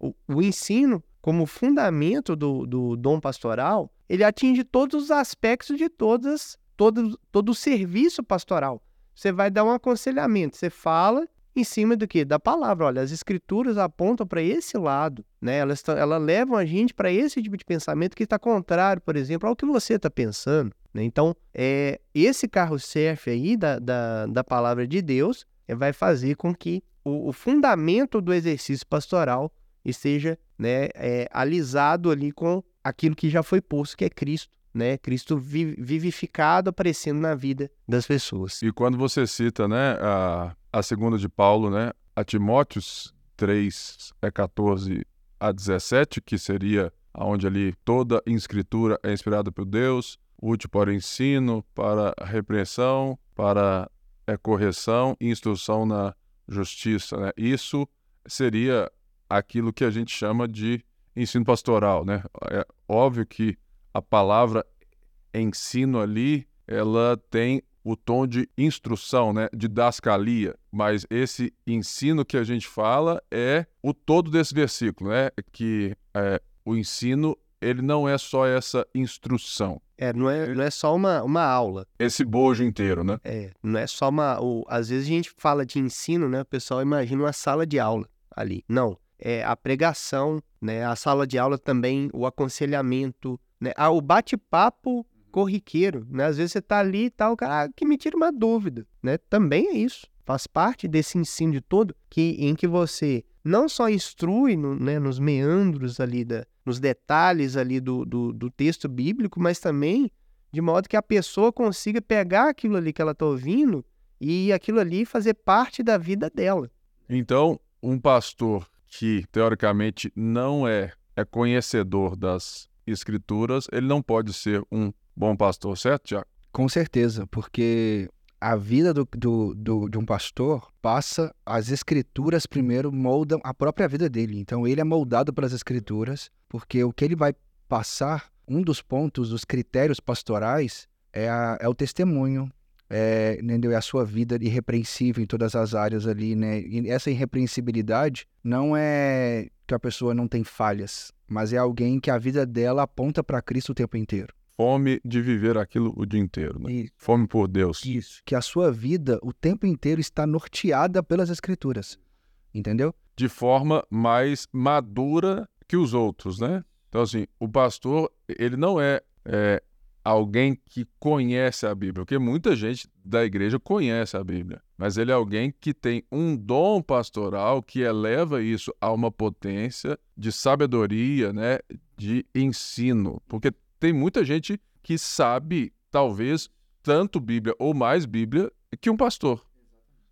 o, o ensino como fundamento do, do dom pastoral, ele atinge todos os aspectos de todas, todo, todo o serviço pastoral. Você vai dar um aconselhamento, você fala em cima do que? Da palavra. Olha, as escrituras apontam para esse lado, né? Elas, elas levam a gente para esse tipo de pensamento que está contrário, por exemplo, ao que você está pensando. Né? Então, é, esse carro-chefe aí da, da, da palavra de Deus é, vai fazer com que o, o fundamento do exercício pastoral esteja né, é, alisado ali com aquilo que já foi posto, que é Cristo. Né? Cristo vivificado aparecendo na vida das pessoas. E quando você cita né, a, a segunda de Paulo, né, a Timóteos 3, é 14 a 17, que seria onde ali toda escritura é inspirada por Deus, útil para ensino, para repreensão, para é, correção e instrução na justiça. Né? Isso seria aquilo que a gente chama de ensino pastoral, né? É óbvio que a palavra ensino ali, ela tem o tom de instrução, né, de dascalia, mas esse ensino que a gente fala é o todo desse versículo, né, que é, o ensino ele não é só essa instrução. É, não é, não é só uma, uma aula. Esse bojo inteiro, né? É, não é só uma. O, às vezes a gente fala de ensino, né? O pessoal imagina uma sala de aula ali. Não é, a pregação, né? A sala de aula também, o aconselhamento, né? Ah, o bate-papo corriqueiro, né? Às vezes você tá ali e tal, cara, ah, que me tira uma dúvida, né? Também é isso. Faz parte desse ensino de todo que, em que você não só instrui no, né, nos meandros ali, da, nos detalhes ali do, do, do texto bíblico, mas também de modo que a pessoa consiga pegar aquilo ali que ela está ouvindo e aquilo ali fazer parte da vida dela. Então, um pastor que teoricamente não é, é conhecedor das escrituras, ele não pode ser um bom pastor, certo, Tiago? Com certeza, porque a vida do, do, do, de um pastor passa, as escrituras primeiro moldam a própria vida dele. Então ele é moldado pelas escrituras, porque o que ele vai passar, um dos pontos, dos critérios pastorais, é, a, é o testemunho, é, entendeu? é a sua vida irrepreensível em todas as áreas ali, né? E essa irrepreensibilidade não é que a pessoa não tem falhas, mas é alguém que a vida dela aponta para Cristo o tempo inteiro. Fome de viver aquilo o dia inteiro, né? Fome por Deus. Isso. Que a sua vida o tempo inteiro está norteada pelas Escrituras, entendeu? De forma mais madura que os outros, né? Então, assim, o pastor, ele não é, é alguém que conhece a Bíblia, porque muita gente da igreja conhece a Bíblia, mas ele é alguém que tem um dom pastoral que eleva isso a uma potência de sabedoria, né, de ensino, porque tem muita gente que sabe, talvez, tanto Bíblia ou mais Bíblia que um pastor.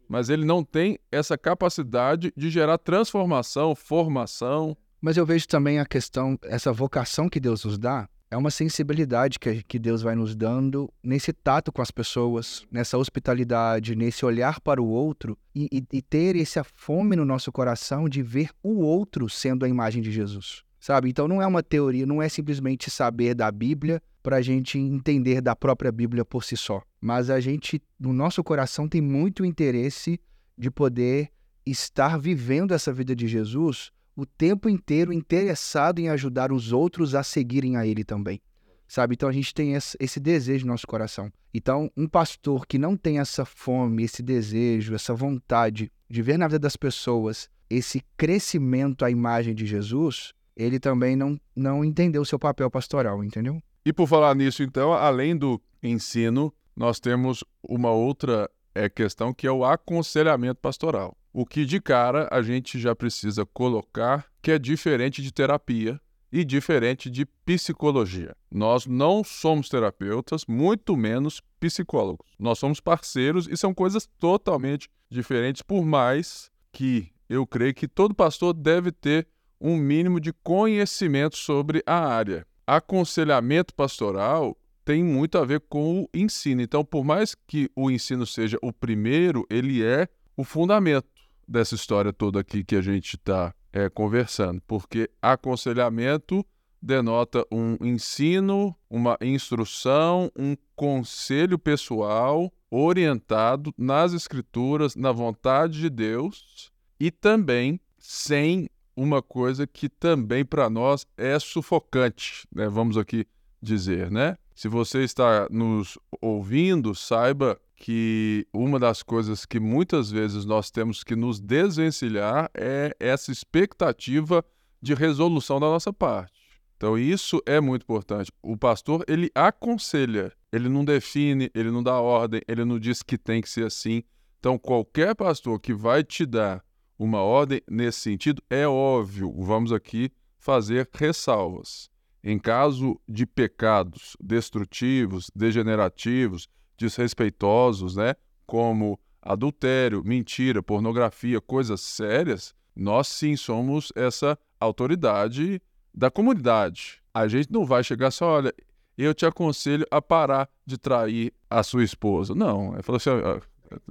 Mas ele não tem essa capacidade de gerar transformação, formação. Mas eu vejo também a questão, essa vocação que Deus nos dá, é uma sensibilidade que, que Deus vai nos dando nesse tato com as pessoas, nessa hospitalidade, nesse olhar para o outro e, e, e ter essa fome no nosso coração de ver o outro sendo a imagem de Jesus. Sabe? Então não é uma teoria, não é simplesmente saber da Bíblia para a gente entender da própria Bíblia por si só. Mas a gente, no nosso coração, tem muito interesse de poder estar vivendo essa vida de Jesus o tempo inteiro interessado em ajudar os outros a seguirem a ele também. Sabe? Então a gente tem esse desejo no nosso coração. Então, um pastor que não tem essa fome, esse desejo, essa vontade de ver na vida das pessoas esse crescimento à imagem de Jesus, ele também não, não entendeu o seu papel pastoral, entendeu? E por falar nisso, então, além do ensino, nós temos uma outra é, questão que é o aconselhamento pastoral. O que de cara a gente já precisa colocar que é diferente de terapia e diferente de psicologia. Nós não somos terapeutas, muito menos psicólogos. Nós somos parceiros e são coisas totalmente diferentes, por mais que eu creio que todo pastor deve ter um mínimo de conhecimento sobre a área. Aconselhamento pastoral tem muito a ver com o ensino. Então, por mais que o ensino seja o primeiro, ele é o fundamento dessa história toda aqui que a gente está é, conversando, porque aconselhamento denota um ensino, uma instrução, um conselho pessoal orientado nas escrituras, na vontade de Deus e também sem uma coisa que também para nós é sufocante, né? Vamos aqui dizer, né? Se você está nos ouvindo, saiba que uma das coisas que muitas vezes nós temos que nos desvencilhar é essa expectativa de resolução da nossa parte. Então isso é muito importante. O pastor, ele aconselha, ele não define, ele não dá ordem, ele não diz que tem que ser assim. Então qualquer pastor que vai te dar uma ordem nesse sentido, é óbvio, vamos aqui fazer ressalvas. Em caso de pecados destrutivos, degenerativos, desrespeitosos, né, como adultério, mentira, pornografia, coisas sérias, nós sim somos essa autoridade da comunidade. A gente não vai chegar só, olha, eu te aconselho a parar de trair a sua esposa. Não, é falou assim,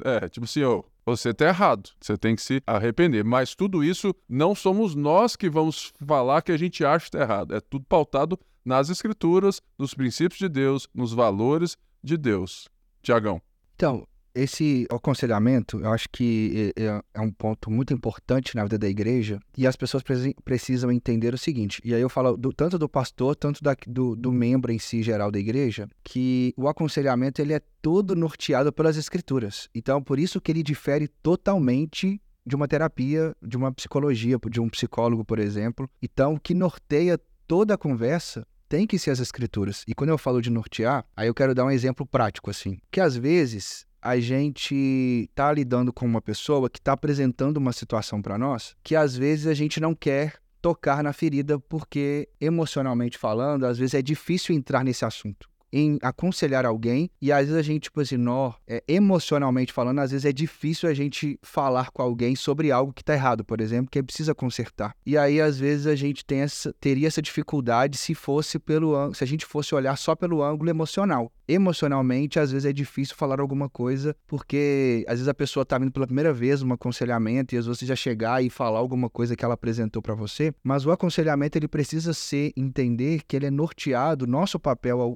é, tipo assim, ó, você está errado, você tem que se arrepender. Mas tudo isso não somos nós que vamos falar que a gente acha que está errado. É tudo pautado nas escrituras, nos princípios de Deus, nos valores de Deus. Tiagão. Então, esse aconselhamento, eu acho que é, é, é, um ponto muito importante na vida da igreja e as pessoas precisam entender o seguinte, e aí eu falo do, tanto do pastor, tanto da, do, do membro em si geral da igreja, que o aconselhamento ele é todo norteado pelas escrituras. Então, por isso que ele difere totalmente de uma terapia, de uma psicologia, de um psicólogo, por exemplo. Então, o que norteia toda a conversa tem que ser as escrituras. E quando eu falo de nortear, aí eu quero dar um exemplo prático, assim. Que às vezes a gente tá lidando com uma pessoa que está apresentando uma situação para nós que às vezes a gente não quer tocar na ferida porque emocionalmente falando, às vezes é difícil entrar nesse assunto em aconselhar alguém e às vezes a gente, tipo assim, nó, é, emocionalmente falando, às vezes é difícil a gente falar com alguém sobre algo que tá errado, por exemplo, que precisa consertar. E aí, às vezes, a gente tem essa, teria essa dificuldade se fosse pelo se a gente fosse olhar só pelo ângulo emocional emocionalmente, às vezes é difícil falar alguma coisa, porque às vezes a pessoa está vindo pela primeira vez um aconselhamento e às vezes você já chegar e falar alguma coisa que ela apresentou para você, mas o aconselhamento ele precisa ser entender que ele é norteado, nosso papel ao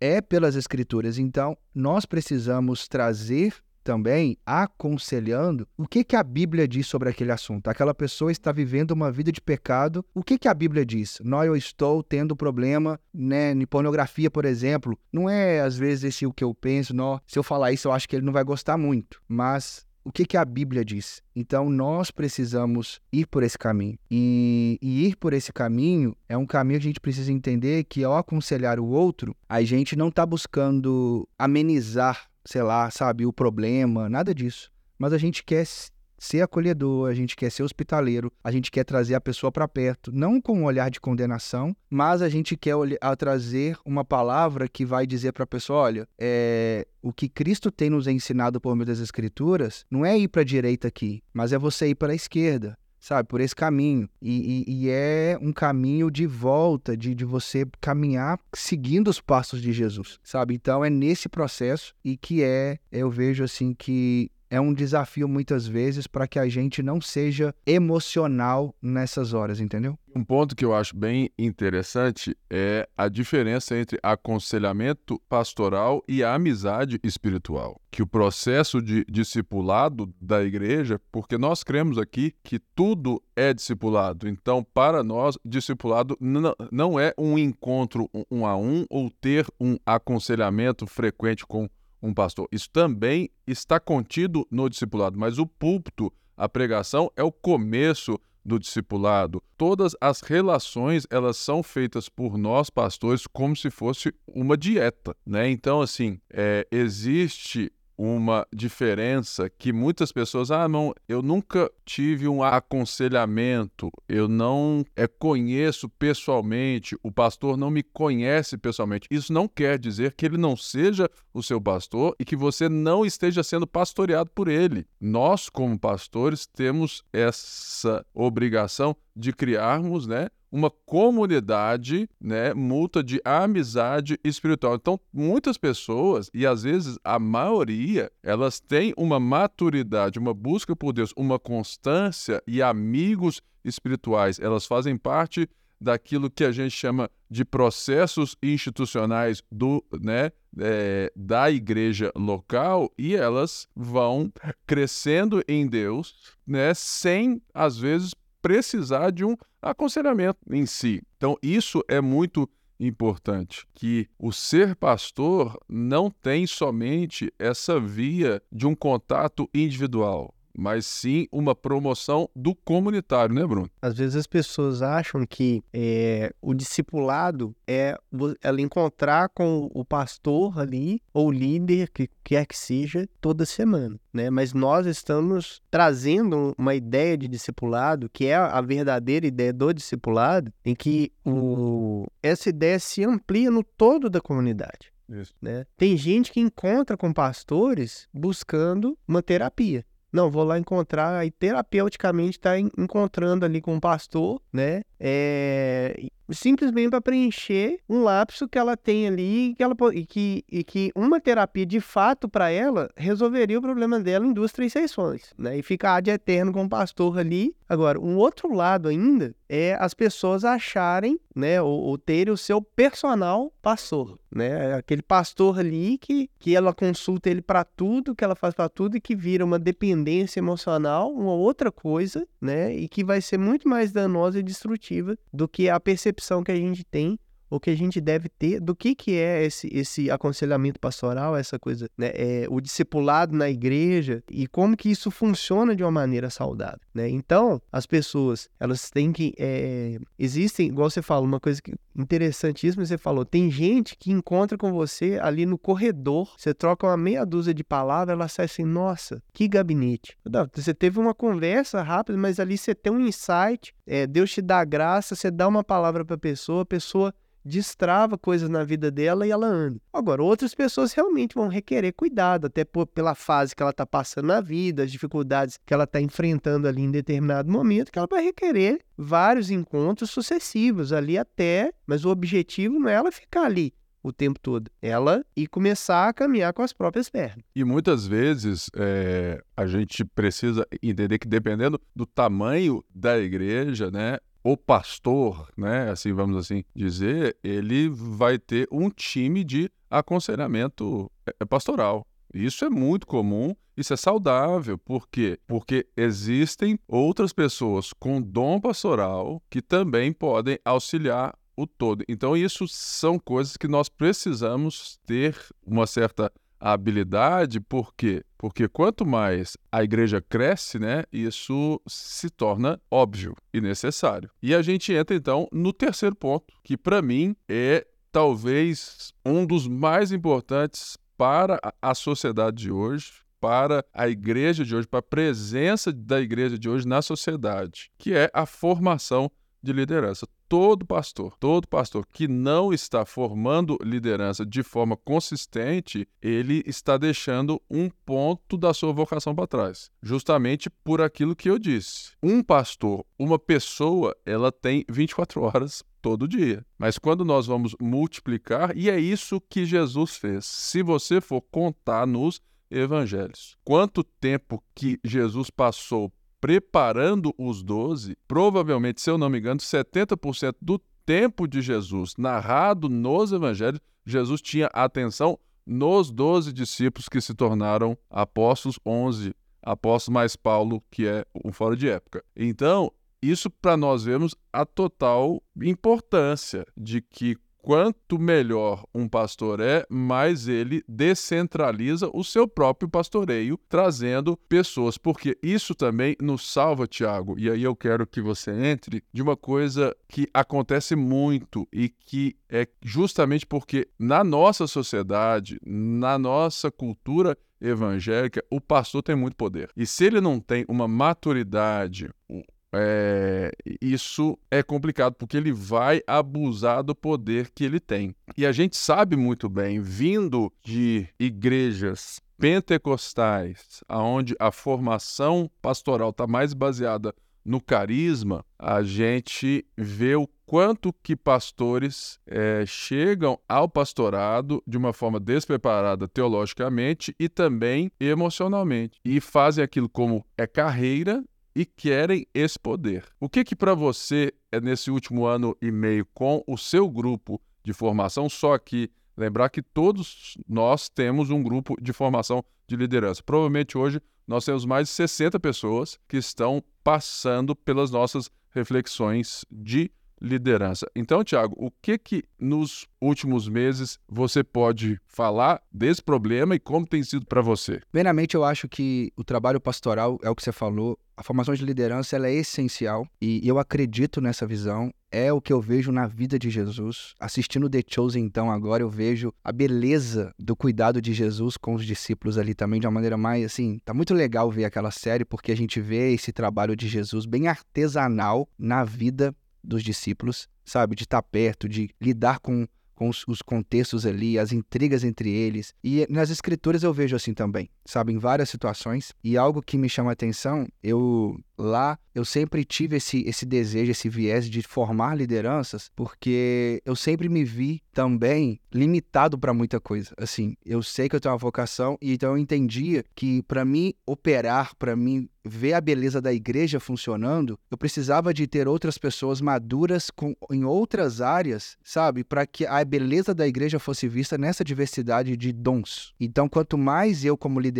é pelas escrituras. Então, nós precisamos trazer também aconselhando o que, que a Bíblia diz sobre aquele assunto. Aquela pessoa está vivendo uma vida de pecado. O que, que a Bíblia diz? Não, eu estou tendo problema né, em pornografia, por exemplo. Não é, às vezes, esse o que eu penso. Não, se eu falar isso, eu acho que ele não vai gostar muito. Mas o que, que a Bíblia diz. Então, nós precisamos ir por esse caminho. E, e, ir por esse caminho é um caminho que a gente precisa entender que, ao aconselhar o outro, a gente não está buscando amenizar sei lá, sabe, o problema, nada disso. Mas a gente quer ser acolhedor, a gente quer ser hospitaleiro, a gente quer trazer a pessoa para perto, não com um olhar de condenação, mas a gente quer a trazer uma palavra que vai dizer para a pessoa, olha, é, o que Cristo tem nos ensinado por meio das Escrituras não é ir para a direita aqui, mas é você ir para a esquerda sabe, por esse caminho. E, e, e, é um caminho de volta, de, de você caminhar seguindo os passos de Jesus, sabe? Então é nesse processo e que é, eu vejo assim que é um desafio muitas vezes para que a gente não seja emocional nessas horas, entendeu? Um ponto que eu acho bem interessante é a diferença entre aconselhamento pastoral e a amizade espiritual. Que o processo de discipulado da igreja, porque nós cremos aqui que tudo é discipulado. Então, para nós, discipulado não é um encontro um a um ou ter um aconselhamento frequente com um pastor. Isso também está contido no discipulado, mas o púlpito, a pregação, é o começo do discipulado. Todas as relações, elas são feitas por nós, pastores, como se fosse uma dieta, né? Então, assim, é, existe uma diferença que muitas pessoas, ah, não, eu nunca tive um aconselhamento, eu não é, conheço pessoalmente, o pastor não me conhece pessoalmente. Isso não quer dizer que ele não seja o seu pastor e que você não esteja sendo pastoreado por ele. Nós, como pastores, temos essa obrigação de criarmos, né, uma comunidade, né, multa de amizade espiritual. Então, muitas pessoas, e às vezes a maioria, elas têm uma maturidade, uma busca por Deus, uma constância e amigos espirituais. Elas fazem parte daquilo que a gente chama de processos institucionais do, né, é, da igreja local e elas vão crescendo em Deus, né, sem às vezes precisar de um aconselhamento em si. Então, isso é muito importante, que o ser pastor não tem somente essa via de um contato individual mas sim uma promoção do comunitário, né, Bruno? Às vezes as pessoas acham que é, o discipulado é ela encontrar com o pastor ali, ou líder, que quer que seja, toda semana, né? Mas nós estamos trazendo uma ideia de discipulado, que é a verdadeira ideia do discipulado, em que o, essa ideia se amplia no todo da comunidade. Né? Tem gente que encontra com pastores buscando uma terapia. Não, vou lá encontrar, aí terapeuticamente está encontrando ali com o pastor, né? É, simplesmente para preencher um lapso que ela tem ali e que, ela, e que, e que uma terapia de fato para ela resolveria o problema dela em duas, três sessões, né? E ficar de eterno com o pastor ali. Agora, um outro lado ainda é as pessoas acharem, né, ou, ou terem o seu personal pastor, né? Aquele pastor ali que, que ela consulta ele para tudo, que ela faz para tudo e que vira uma dependência emocional, uma outra coisa, né? E que vai ser muito mais danosa e destrutiva do que a percepção que a gente tem o que a gente deve ter do que, que é esse, esse aconselhamento pastoral, essa coisa, né? É, o discipulado na igreja e como que isso funciona de uma maneira saudável, né? Então, as pessoas, elas têm que... É, existem, igual você falou, uma coisa que, interessantíssima, você falou, tem gente que encontra com você ali no corredor, você troca uma meia dúzia de palavras, ela sai assim, nossa, que gabinete. Você teve uma conversa rápida, mas ali você tem um insight, é, Deus te dá graça, você dá uma palavra para a pessoa, a pessoa destrava coisas na vida dela e ela anda. Agora, outras pessoas realmente vão requerer cuidado, até por, pela fase que ela está passando na vida, as dificuldades que ela está enfrentando ali em determinado momento, que ela vai requerer vários encontros sucessivos ali até, mas o objetivo não é ela ficar ali o tempo todo. Ela e começar a caminhar com as próprias pernas. E muitas vezes é, a gente precisa entender que dependendo do tamanho da igreja, né, o pastor, né, assim vamos assim dizer, ele vai ter um time de aconselhamento é, é, pastoral. Isso é muito comum, isso é saudável. Por quê? Porque existem outras pessoas com dom pastoral que também podem auxiliar o todo. Então, isso são coisas que nós precisamos ter uma certa habilidade, por quê? Porque quanto mais a igreja cresce, né, isso se torna óbvio e necessário. E a gente entra então no terceiro ponto, que para mim é talvez um dos mais importantes para a sociedade de hoje, para a igreja de hoje, para a presença da igreja de hoje na sociedade, que é a formação de liderança. Todo pastor, todo pastor que não está formando liderança de forma consistente, ele está deixando um ponto da sua vocação para trás. Justamente por aquilo que eu disse. Um pastor, uma pessoa, ela tem 24 horas todo dia. Mas quando nós vamos multiplicar, e é isso que Jesus fez. Se você for contar nos evangelhos, quanto tempo que Jesus passou preparando os doze, provavelmente, se eu não me engano, 70% do tempo de Jesus narrado nos evangelhos, Jesus tinha atenção nos doze discípulos que se tornaram apóstolos, onze apóstolos mais Paulo, que é um fora de época. Então, isso para nós vemos a total importância de que quanto melhor um pastor é, mais ele descentraliza o seu próprio pastoreio, trazendo pessoas, porque isso também nos salva, Tiago. E aí eu quero que você entre de uma coisa que acontece muito e que é justamente porque na nossa sociedade, na nossa cultura evangélica, o pastor tem muito poder. E se ele não tem uma maturidade, é, isso é complicado porque ele vai abusar do poder que ele tem. E a gente sabe muito bem, vindo de igrejas pentecostais, aonde a formação pastoral está mais baseada no carisma, a gente vê o quanto que pastores é, chegam ao pastorado de uma forma despreparada teologicamente e também emocionalmente e fazem aquilo como é carreira e querem esse poder. O que que para você é nesse último ano e meio com o seu grupo de formação, só que lembrar que todos nós temos um grupo de formação de liderança. Provavelmente hoje nós temos mais de 60 pessoas que estão passando pelas nossas reflexões de liderança. Então, Tiago, o que que nos últimos meses você pode falar desse problema e como tem sido para você? Primeiramente, eu acho que o trabalho pastoral é o que você falou. A formação de liderança ela é essencial e eu acredito nessa visão. É o que eu vejo na vida de Jesus. Assistindo The Chosen, então, agora eu vejo a beleza do cuidado de Jesus com os discípulos ali também de uma maneira mais assim. Tá muito legal ver aquela série porque a gente vê esse trabalho de Jesus bem artesanal na vida dos discípulos, sabe? De estar perto, de lidar com, com os, os, contextos ali, as intrigas entre eles. E nas escrituras eu vejo assim também, sabe? Em várias situações. E algo que me chama atenção, eu lá eu sempre tive esse, esse desejo, esse viés de formar lideranças, porque eu sempre me vi também limitado para muita coisa. Assim, eu sei que eu tenho uma vocação e então eu entendia que para mim operar, para mim ver a beleza da igreja funcionando, eu precisava de ter outras pessoas maduras com, em outras áreas, sabe, para que a beleza da igreja fosse vista nessa diversidade de dons. Então, quanto mais eu como liderança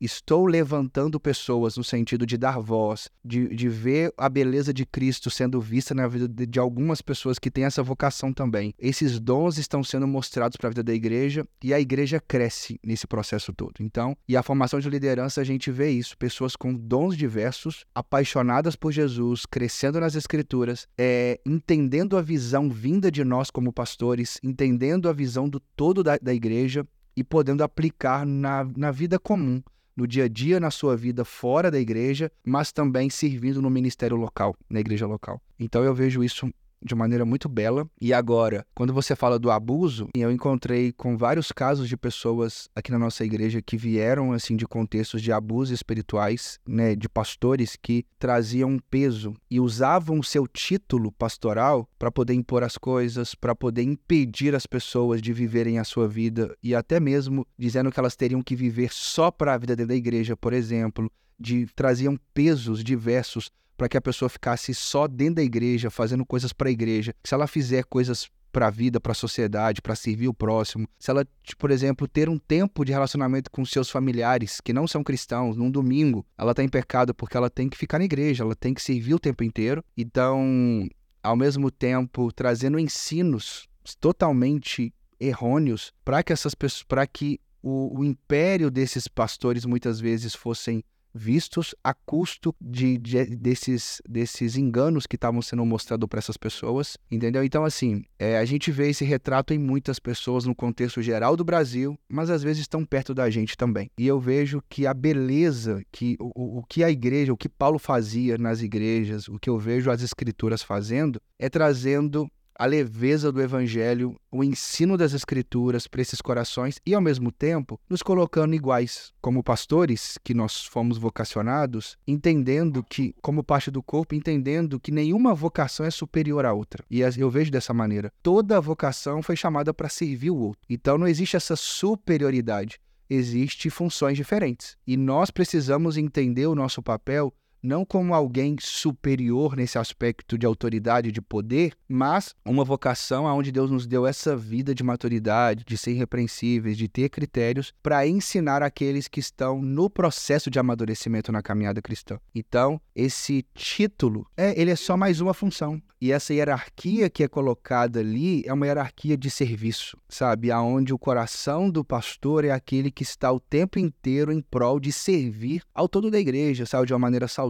estou levantando pessoas no sentido de dar voz, de, de ver a beleza de Cristo sendo vista na vida de, de algumas pessoas que têm essa vocação também. Esses dons estão sendo mostrados para a vida da igreja e a igreja cresce nesse processo todo. Então, e a formação de liderança a gente vê isso, pessoas com dons diversos, apaixonadas por Jesus, crescendo nas escrituras, é, entendendo a visão vinda de nós como pastores, entendendo a visão do todo da, da igreja e podendo aplicar na, na vida comum no dia a dia, na sua vida fora da igreja, mas também servindo no ministério local, na igreja local. Então eu vejo isso de maneira muito bela. E agora, quando você fala do abuso, eu encontrei com vários casos de pessoas aqui na nossa igreja que vieram assim de contextos de abusos espirituais, né, de pastores que traziam peso e usavam o seu título pastoral para poder impor as coisas, para poder impedir as pessoas de viverem a sua vida e até mesmo dizendo que elas teriam que viver só para a vida dentro da igreja, por exemplo, de traziam pesos diversos para que a pessoa ficasse só dentro da igreja, fazendo coisas para a igreja. Se ela fizer coisas para a vida, para a sociedade, para servir o próximo, se ela, por exemplo, ter um tempo de relacionamento com seus familiares que não são cristãos, num domingo, ela está em pecado porque ela tem que ficar na igreja, ela tem que servir o tempo inteiro. Então, ao mesmo tempo, trazendo ensinos totalmente errôneos para que essas pessoas, para que o, o império desses pastores muitas vezes fossem vistos a custo de, de desses, desses enganos que estavam sendo mostrados para essas pessoas, entendeu? Então, assim, é, a gente vê esse retrato em muitas pessoas no contexto geral do Brasil, mas às vezes estão perto da gente também. E eu vejo que a beleza, que o, o que a igreja, o que Paulo fazia nas igrejas, o que eu vejo as escrituras fazendo, é trazendo a leveza do evangelho, o ensino das escrituras para esses corações e, ao mesmo tempo, nos colocando iguais, como pastores que nós fomos vocacionados, entendendo que, como parte do corpo, entendendo que nenhuma vocação é superior à outra. E eu vejo dessa maneira. Toda vocação foi chamada para servir o outro. Então não existe essa superioridade. Existem funções diferentes. E nós precisamos entender o nosso papel não como alguém superior nesse aspecto de autoridade, de poder, mas uma vocação aonde Deus nos deu essa vida de maturidade, de ser irrepreensíveis, de ter critérios para ensinar aqueles que estão no processo de amadurecimento na caminhada cristã. Então, esse título, é, ele é só mais uma função. E essa hierarquia que é colocada ali é uma hierarquia de serviço, sabe? Aonde o coração do pastor é aquele que está o tempo inteiro em prol de servir ao todo da igreja, sabe? De uma maneira saudável,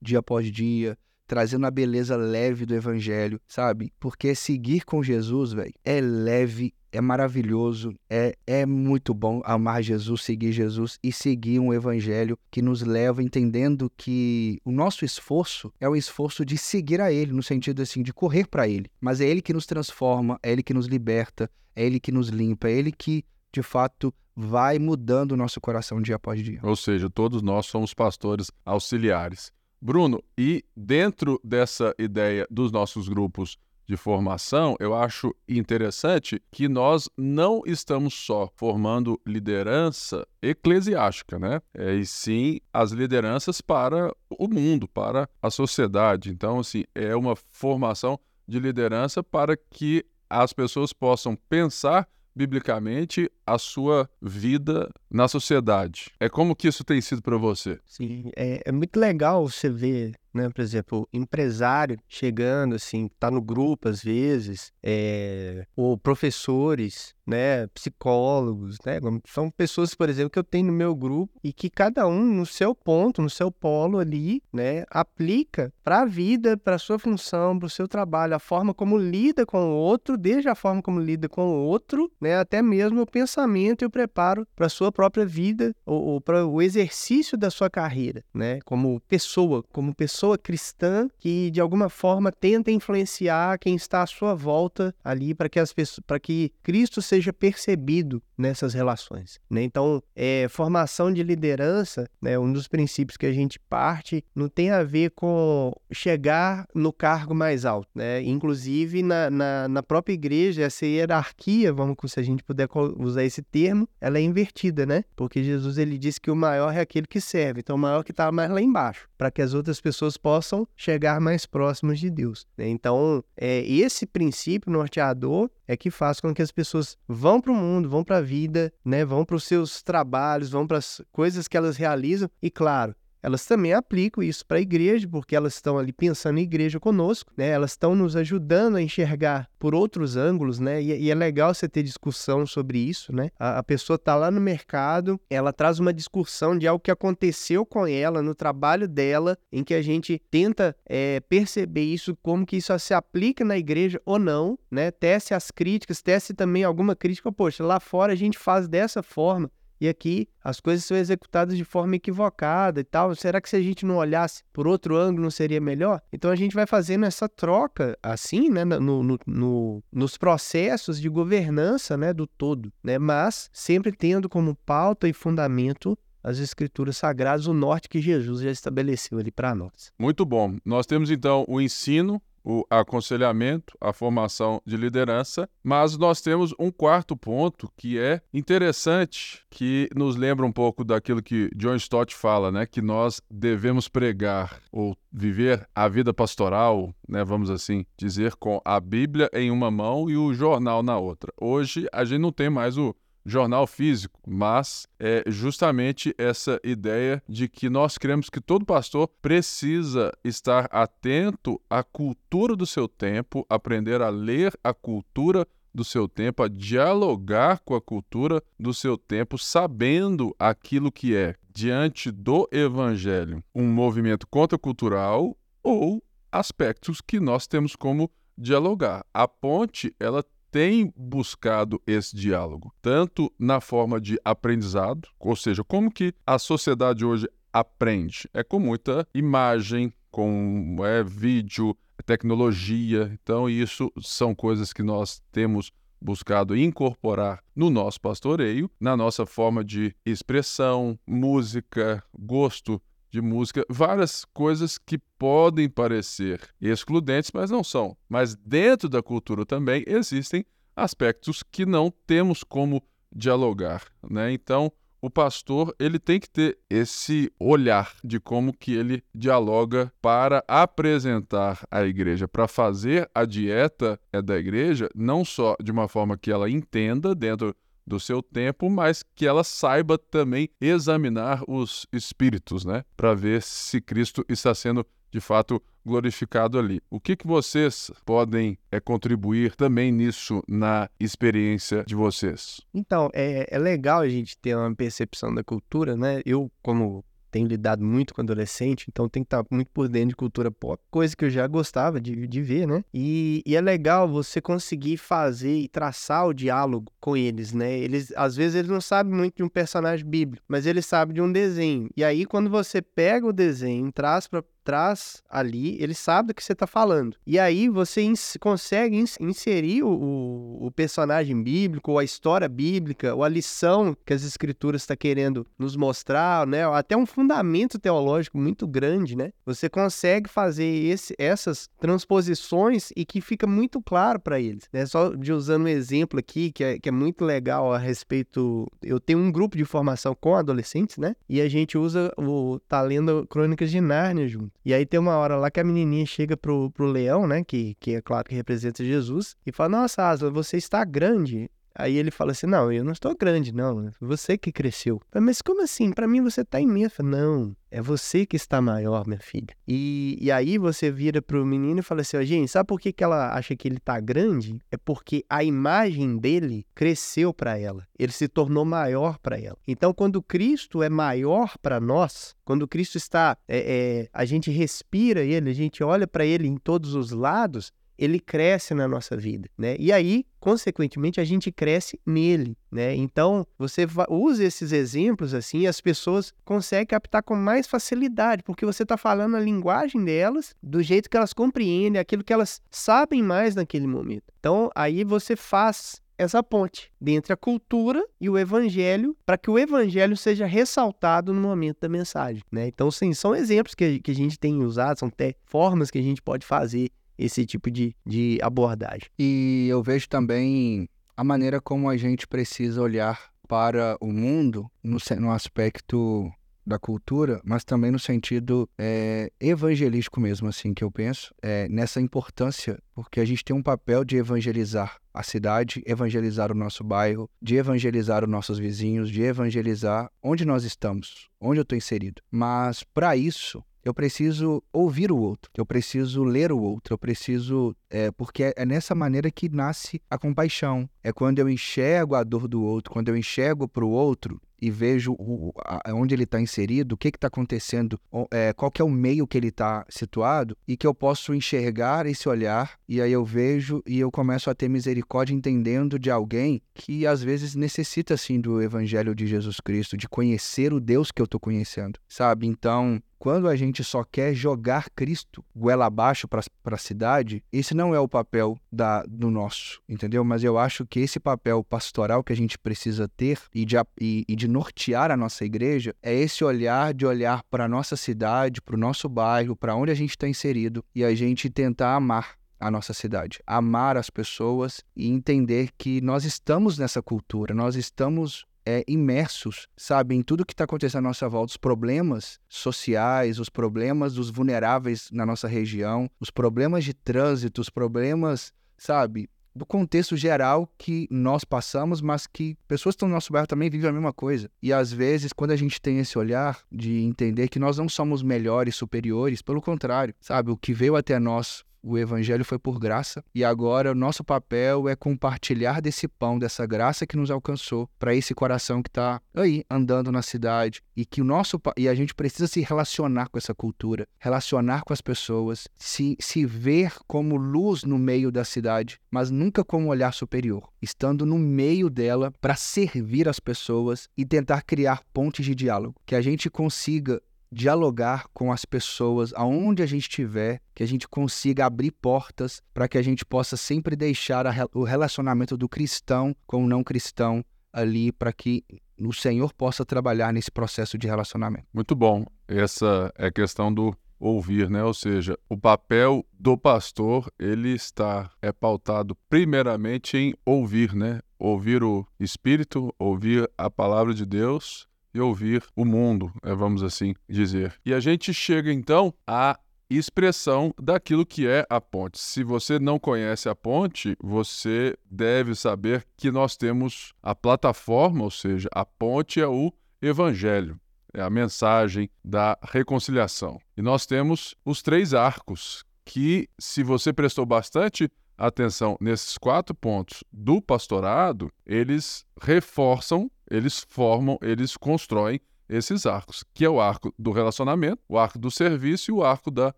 dia após dia, trazendo a beleza leve do evangelho, sabe? Porque seguir com Jesus, velho, é leve é maravilhoso, é, é muito bom amar Jesus, seguir Jesus e seguir um evangelho que nos leva entendendo que o nosso esforço é o esforço de seguir a Ele, no sentido assim, de correr para Ele. Mas é Ele que nos transforma, é Ele que nos liberta, é Ele que nos limpa, é Ele que, de fato, vai mudando o nosso coração dia após dia. Ou seja, todos nós somos pastores auxiliares. Bruno, e dentro dessa ideia dos nossos grupos de formação, eu acho interessante que nós não estamos só formando liderança eclesiástica, né? É, e sim as lideranças para o mundo, para a sociedade. Então, assim, é uma formação de liderança para que as pessoas possam pensar biblicamente a sua vida na sociedade. É como que isso tem sido para você? Sim, é, é muito legal você ver né? Por exemplo, empresário chegando, assim, tá no grupo às vezes, é... ou professores, né? Psicólogos, né? São pessoas, por exemplo, que eu tenho no meu grupo e que cada um no seu ponto, no seu polo ali, né? Aplica para a vida, para sua função, para o seu trabalho, a forma como lida com o outro, desde a forma como lida com o outro, né? Até mesmo o pensamento e o preparo para a sua própria vida ou, ou para o exercício da sua carreira, né? Como pessoa, como pessoa pessoa cristã que de alguma forma tenta influenciar quem está à sua volta ali para que as pessoas, para que Cristo seja percebido nessas relações. Né? Então, é, formação de liderança, né, um dos princípios que a gente parte, não tem a ver com chegar no cargo mais alto. Né? Inclusive, na, na, na própria igreja, essa hierarquia, vamos se a gente puder usar esse termo, ela é invertida, né? Porque Jesus ele disse que o maior é aquele que serve. Então, o maior que está mais lá embaixo, para que as outras pessoas possam chegar mais próximas de Deus. Né? Então, é, esse princípio norteador é que faz com que as pessoas vão para o mundo, vão para a vida, né? vão para os seus trabalhos, vão para as coisas que elas realizam e, claro, elas também aplicam isso para a igreja, porque elas estão ali pensando em igreja conosco, né? Elas estão nos ajudando a enxergar por outros ângulos, né? E, e é legal você ter discussão sobre isso, né? A, a pessoa está lá no mercado, ela traz uma discussão de algo que aconteceu com ela no trabalho dela, em que a gente tenta é, perceber isso, como que isso se aplica na igreja ou não, né? Teste as críticas, teste também alguma crítica. Poxa, lá fora a gente faz dessa forma e aqui as coisas são executadas de forma equivocada e tal. Será que se a gente não olhasse por outro ângulo não seria melhor? Então a gente vai fazendo essa troca assim, né, no, no, no, nos processos de governança né, do todo, né? mas sempre tendo como pauta e fundamento as escrituras sagradas, o norte que Jesus já estabeleceu ali para nós. Muito bom. Nós temos então o ensino o aconselhamento, a formação de liderança, mas nós temos um quarto ponto que é interessante, que nos lembra um pouco daquilo que John Stott fala, né, que nós devemos pregar ou viver a vida pastoral, né, vamos assim dizer, com a Bíblia em uma mão e o jornal na outra. Hoje a gente não tem mais o jornal físico, mas é justamente essa ideia de que nós cremos que todo pastor precisa estar atento à cultura do seu tempo, aprender a ler a cultura do seu tempo, a dialogar com a cultura do seu tempo, sabendo aquilo que é, diante do evangelho, um movimento contracultural ou aspectos que nós temos como dialogar. A ponte, ela tem buscado esse diálogo, tanto na forma de aprendizado, ou seja, como que a sociedade hoje aprende. É com muita imagem, com é, vídeo, tecnologia. Então, isso são coisas que nós temos buscado incorporar no nosso pastoreio, na nossa forma de expressão, música, gosto de música, várias coisas que podem parecer excludentes, mas não são. Mas dentro da cultura também existem aspectos que não temos como dialogar, né? Então, o pastor, ele tem que ter esse olhar de como que ele dialoga para apresentar a igreja, para fazer a dieta é da igreja, não só de uma forma que ela entenda dentro do seu tempo, mas que ela saiba também examinar os espíritos, né? Para ver se Cristo está sendo de fato glorificado ali. O que, que vocês podem é, contribuir também nisso na experiência de vocês? Então, é, é legal a gente ter uma percepção da cultura, né? Eu, como tenho lidado muito com adolescente, então tem que estar muito por dentro de cultura pop, coisa que eu já gostava de, de ver, né? E, e, é legal você conseguir fazer e traçar o diálogo com eles, né? Eles, às vezes, eles não sabem muito de um personagem bíblico, mas eles sabem de um desenho. E aí, quando você pega o desenho traz para traz ali, ele sabe do que você está falando. E aí você ins consegue ins inserir o, o, o, personagem bíblico, ou a história bíblica, ou a lição que as escrituras estão tá querendo nos mostrar, né? Até um fundamento teológico muito grande, né? Você consegue fazer esse, essas transposições e que fica muito claro para eles. Né? Só de usando um exemplo aqui, que é, que é muito legal a respeito. Eu tenho um grupo de formação com adolescentes, né? E a gente usa o. tá lendo Crônicas de Nárnia junto. E aí tem uma hora lá que a menininha chega pro, pro leão, né? Que, que é claro que representa Jesus, e fala: Nossa, Asla, você está grande. Aí ele fala assim: Não, eu não estou grande, não. Você que cresceu. Mas como assim? Para mim você está imenso. Não, é você que está maior, minha filha. E, e aí você vira pro menino e fala assim: oh, Gente, sabe por que, que ela acha que ele está grande? É porque a imagem dele cresceu para ela. Ele se tornou maior para ela. Então, quando Cristo é maior para nós, quando Cristo está, é, é, a gente respira ele, a gente olha para ele em todos os lados, ele cresce na nossa vida, né? E aí, consequentemente, a gente cresce nele, né? Então, você usa esses exemplos assim, as pessoas conseguem captar com mais facilidade, porque você está falando a linguagem delas, do jeito que elas compreendem, aquilo que elas sabem mais naquele momento. Então, aí você faz essa ponte entre a cultura e o evangelho, para que o evangelho seja ressaltado no momento da mensagem, né? Então, sim, são exemplos que, que a gente tem usado, são até formas que a gente pode fazer esse tipo de, de abordagem. E eu vejo também a maneira como a gente precisa olhar para o mundo no, no aspecto da cultura, mas também no sentido é, evangelístico mesmo, assim, que eu penso, é, nessa importância, porque a gente tem um papel de evangelizar a cidade, evangelizar o nosso bairro, de evangelizar os nossos vizinhos, de evangelizar onde nós estamos, onde eu estou inserido. Mas para isso, eu preciso ouvir o outro, eu preciso ler o outro, eu preciso. É, porque é nessa maneira que nasce a compaixão. É quando eu enxergo a dor do outro, quando eu enxergo para o outro e vejo o, a, onde ele está inserido, o que está acontecendo, é, qual é o meio que ele está situado, e que eu posso enxergar esse olhar, e aí eu vejo e eu começo a ter misericórdia entendendo de alguém que às vezes necessita, assim, do evangelho de Jesus Cristo, de conhecer o Deus que eu estou conhecendo, sabe? Então, quando a gente só quer jogar Cristo goela abaixo para a cidade, esse não é o papel da, do nosso, entendeu? Mas eu acho que esse papel pastoral que a gente precisa ter e de, e, e de nortear a nossa igreja é esse olhar de olhar para a nossa cidade, para o nosso bairro, para onde a gente está inserido e a gente tentar amar a nossa cidade, amar as pessoas e entender que nós estamos nessa cultura, nós estamos é, imersos, sabe, em tudo que está acontecendo à nossa volta, os problemas sociais, os problemas dos vulneráveis na nossa região, os problemas de trânsito, os problemas, sabe, do contexto geral que nós passamos, mas que pessoas que estão no nosso bairro também vivem a mesma coisa. E às vezes, quando a gente tem esse olhar de entender que nós não somos melhores, superiores, pelo contrário, sabe, o que veio até nós o evangelho foi por graça e agora o nosso papel é compartilhar desse pão, dessa graça que nos alcançou para esse coração que está aí andando na cidade e que o nosso e a gente precisa se relacionar com essa cultura, relacionar com as pessoas, se, se ver como luz no meio da cidade, mas nunca como um olhar superior, estando no meio dela para servir as pessoas e tentar criar pontes de diálogo, que a gente consiga dialogar com as pessoas aonde a gente estiver, que a gente consiga abrir portas para que a gente possa sempre deixar a, o relacionamento do cristão com o não cristão ali para que o Senhor possa trabalhar nesse processo de relacionamento. Muito bom. Essa é a questão do ouvir, né? Ou seja, o papel do pastor, ele está é pautado primeiramente em ouvir, né? Ouvir o espírito, ouvir a palavra de Deus e ouvir o mundo, é, vamos assim dizer. E a gente chega então à expressão daquilo que é a ponte. Se você não conhece a ponte, você deve saber que nós temos a plataforma, ou seja, a ponte é o evangelho, é a mensagem da reconciliação. E nós temos os três arcos que, se você prestou bastante atenção nesses quatro pontos do pastorado, eles reforçam, eles formam, eles constroem esses arcos, que é o arco do relacionamento, o arco do serviço e o arco da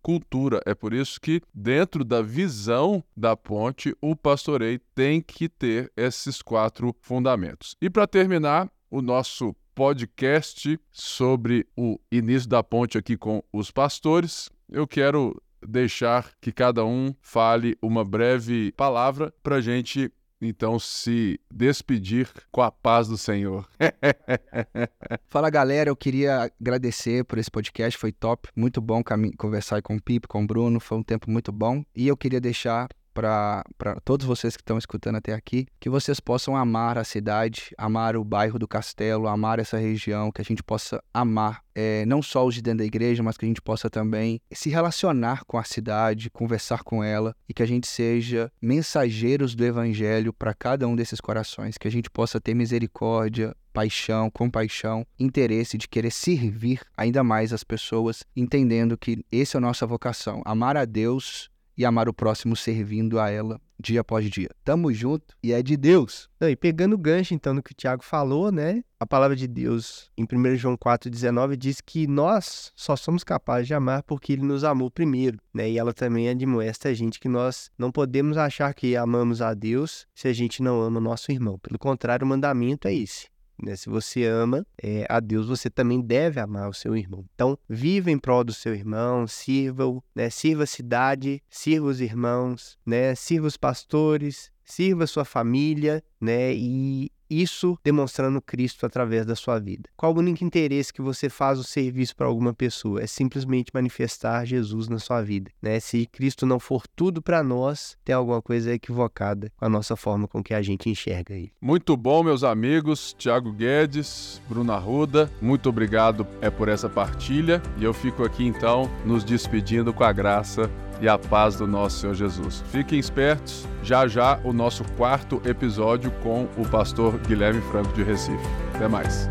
cultura. É por isso que, dentro da visão da ponte, o pastoreio tem que ter esses quatro fundamentos. E para terminar, o nosso podcast sobre o início da ponte aqui com os pastores, eu quero deixar que cada um fale uma breve palavra para a gente então se despedir com a paz do Senhor. Fala galera, eu queria agradecer por esse podcast, foi top, muito bom conversar com o Pipe, com o Bruno, foi um tempo muito bom. E eu queria deixar para todos vocês que estão escutando até aqui, que vocês possam amar a cidade, amar o bairro do Castelo, amar essa região, que a gente possa amar é, não só os de dentro da igreja, mas que a gente possa também se relacionar com a cidade, conversar com ela e que a gente seja mensageiros do evangelho para cada um desses corações, que a gente possa ter misericórdia, paixão, compaixão, interesse de querer servir ainda mais as pessoas, entendendo que essa é a nossa vocação, amar a Deus e amar o próximo servindo a ela dia após dia. Tamo junto e é de Deus. e pegando o gancho então no que o Tiago falou, né? A palavra de Deus em 1 João 4,19 diz que nós só somos capazes de amar porque ele nos amou primeiro, né? E ela também admoesta a gente que nós não podemos achar que amamos a Deus se a gente não ama o nosso irmão. Pelo contrário, o mandamento é esse. Né? Se você ama é, a Deus, você também deve amar o seu irmão. Então, viva em prol do seu irmão, sirva-o, né? sirva a cidade, sirva os irmãos, né? sirva os pastores, sirva a sua família, né? E isso demonstrando Cristo através da sua vida. Qual o único interesse que você faz o serviço para alguma pessoa? É simplesmente manifestar Jesus na sua vida. Né? Se Cristo não for tudo para nós, tem alguma coisa equivocada com a nossa forma com que a gente enxerga ele. Muito bom, meus amigos. Tiago Guedes, Bruna Ruda, muito obrigado é por essa partilha. E eu fico aqui então nos despedindo com a graça e a paz do nosso Senhor Jesus. Fiquem espertos, já já o nosso quarto episódio com o pastor Guilherme Franco de Recife. Até mais.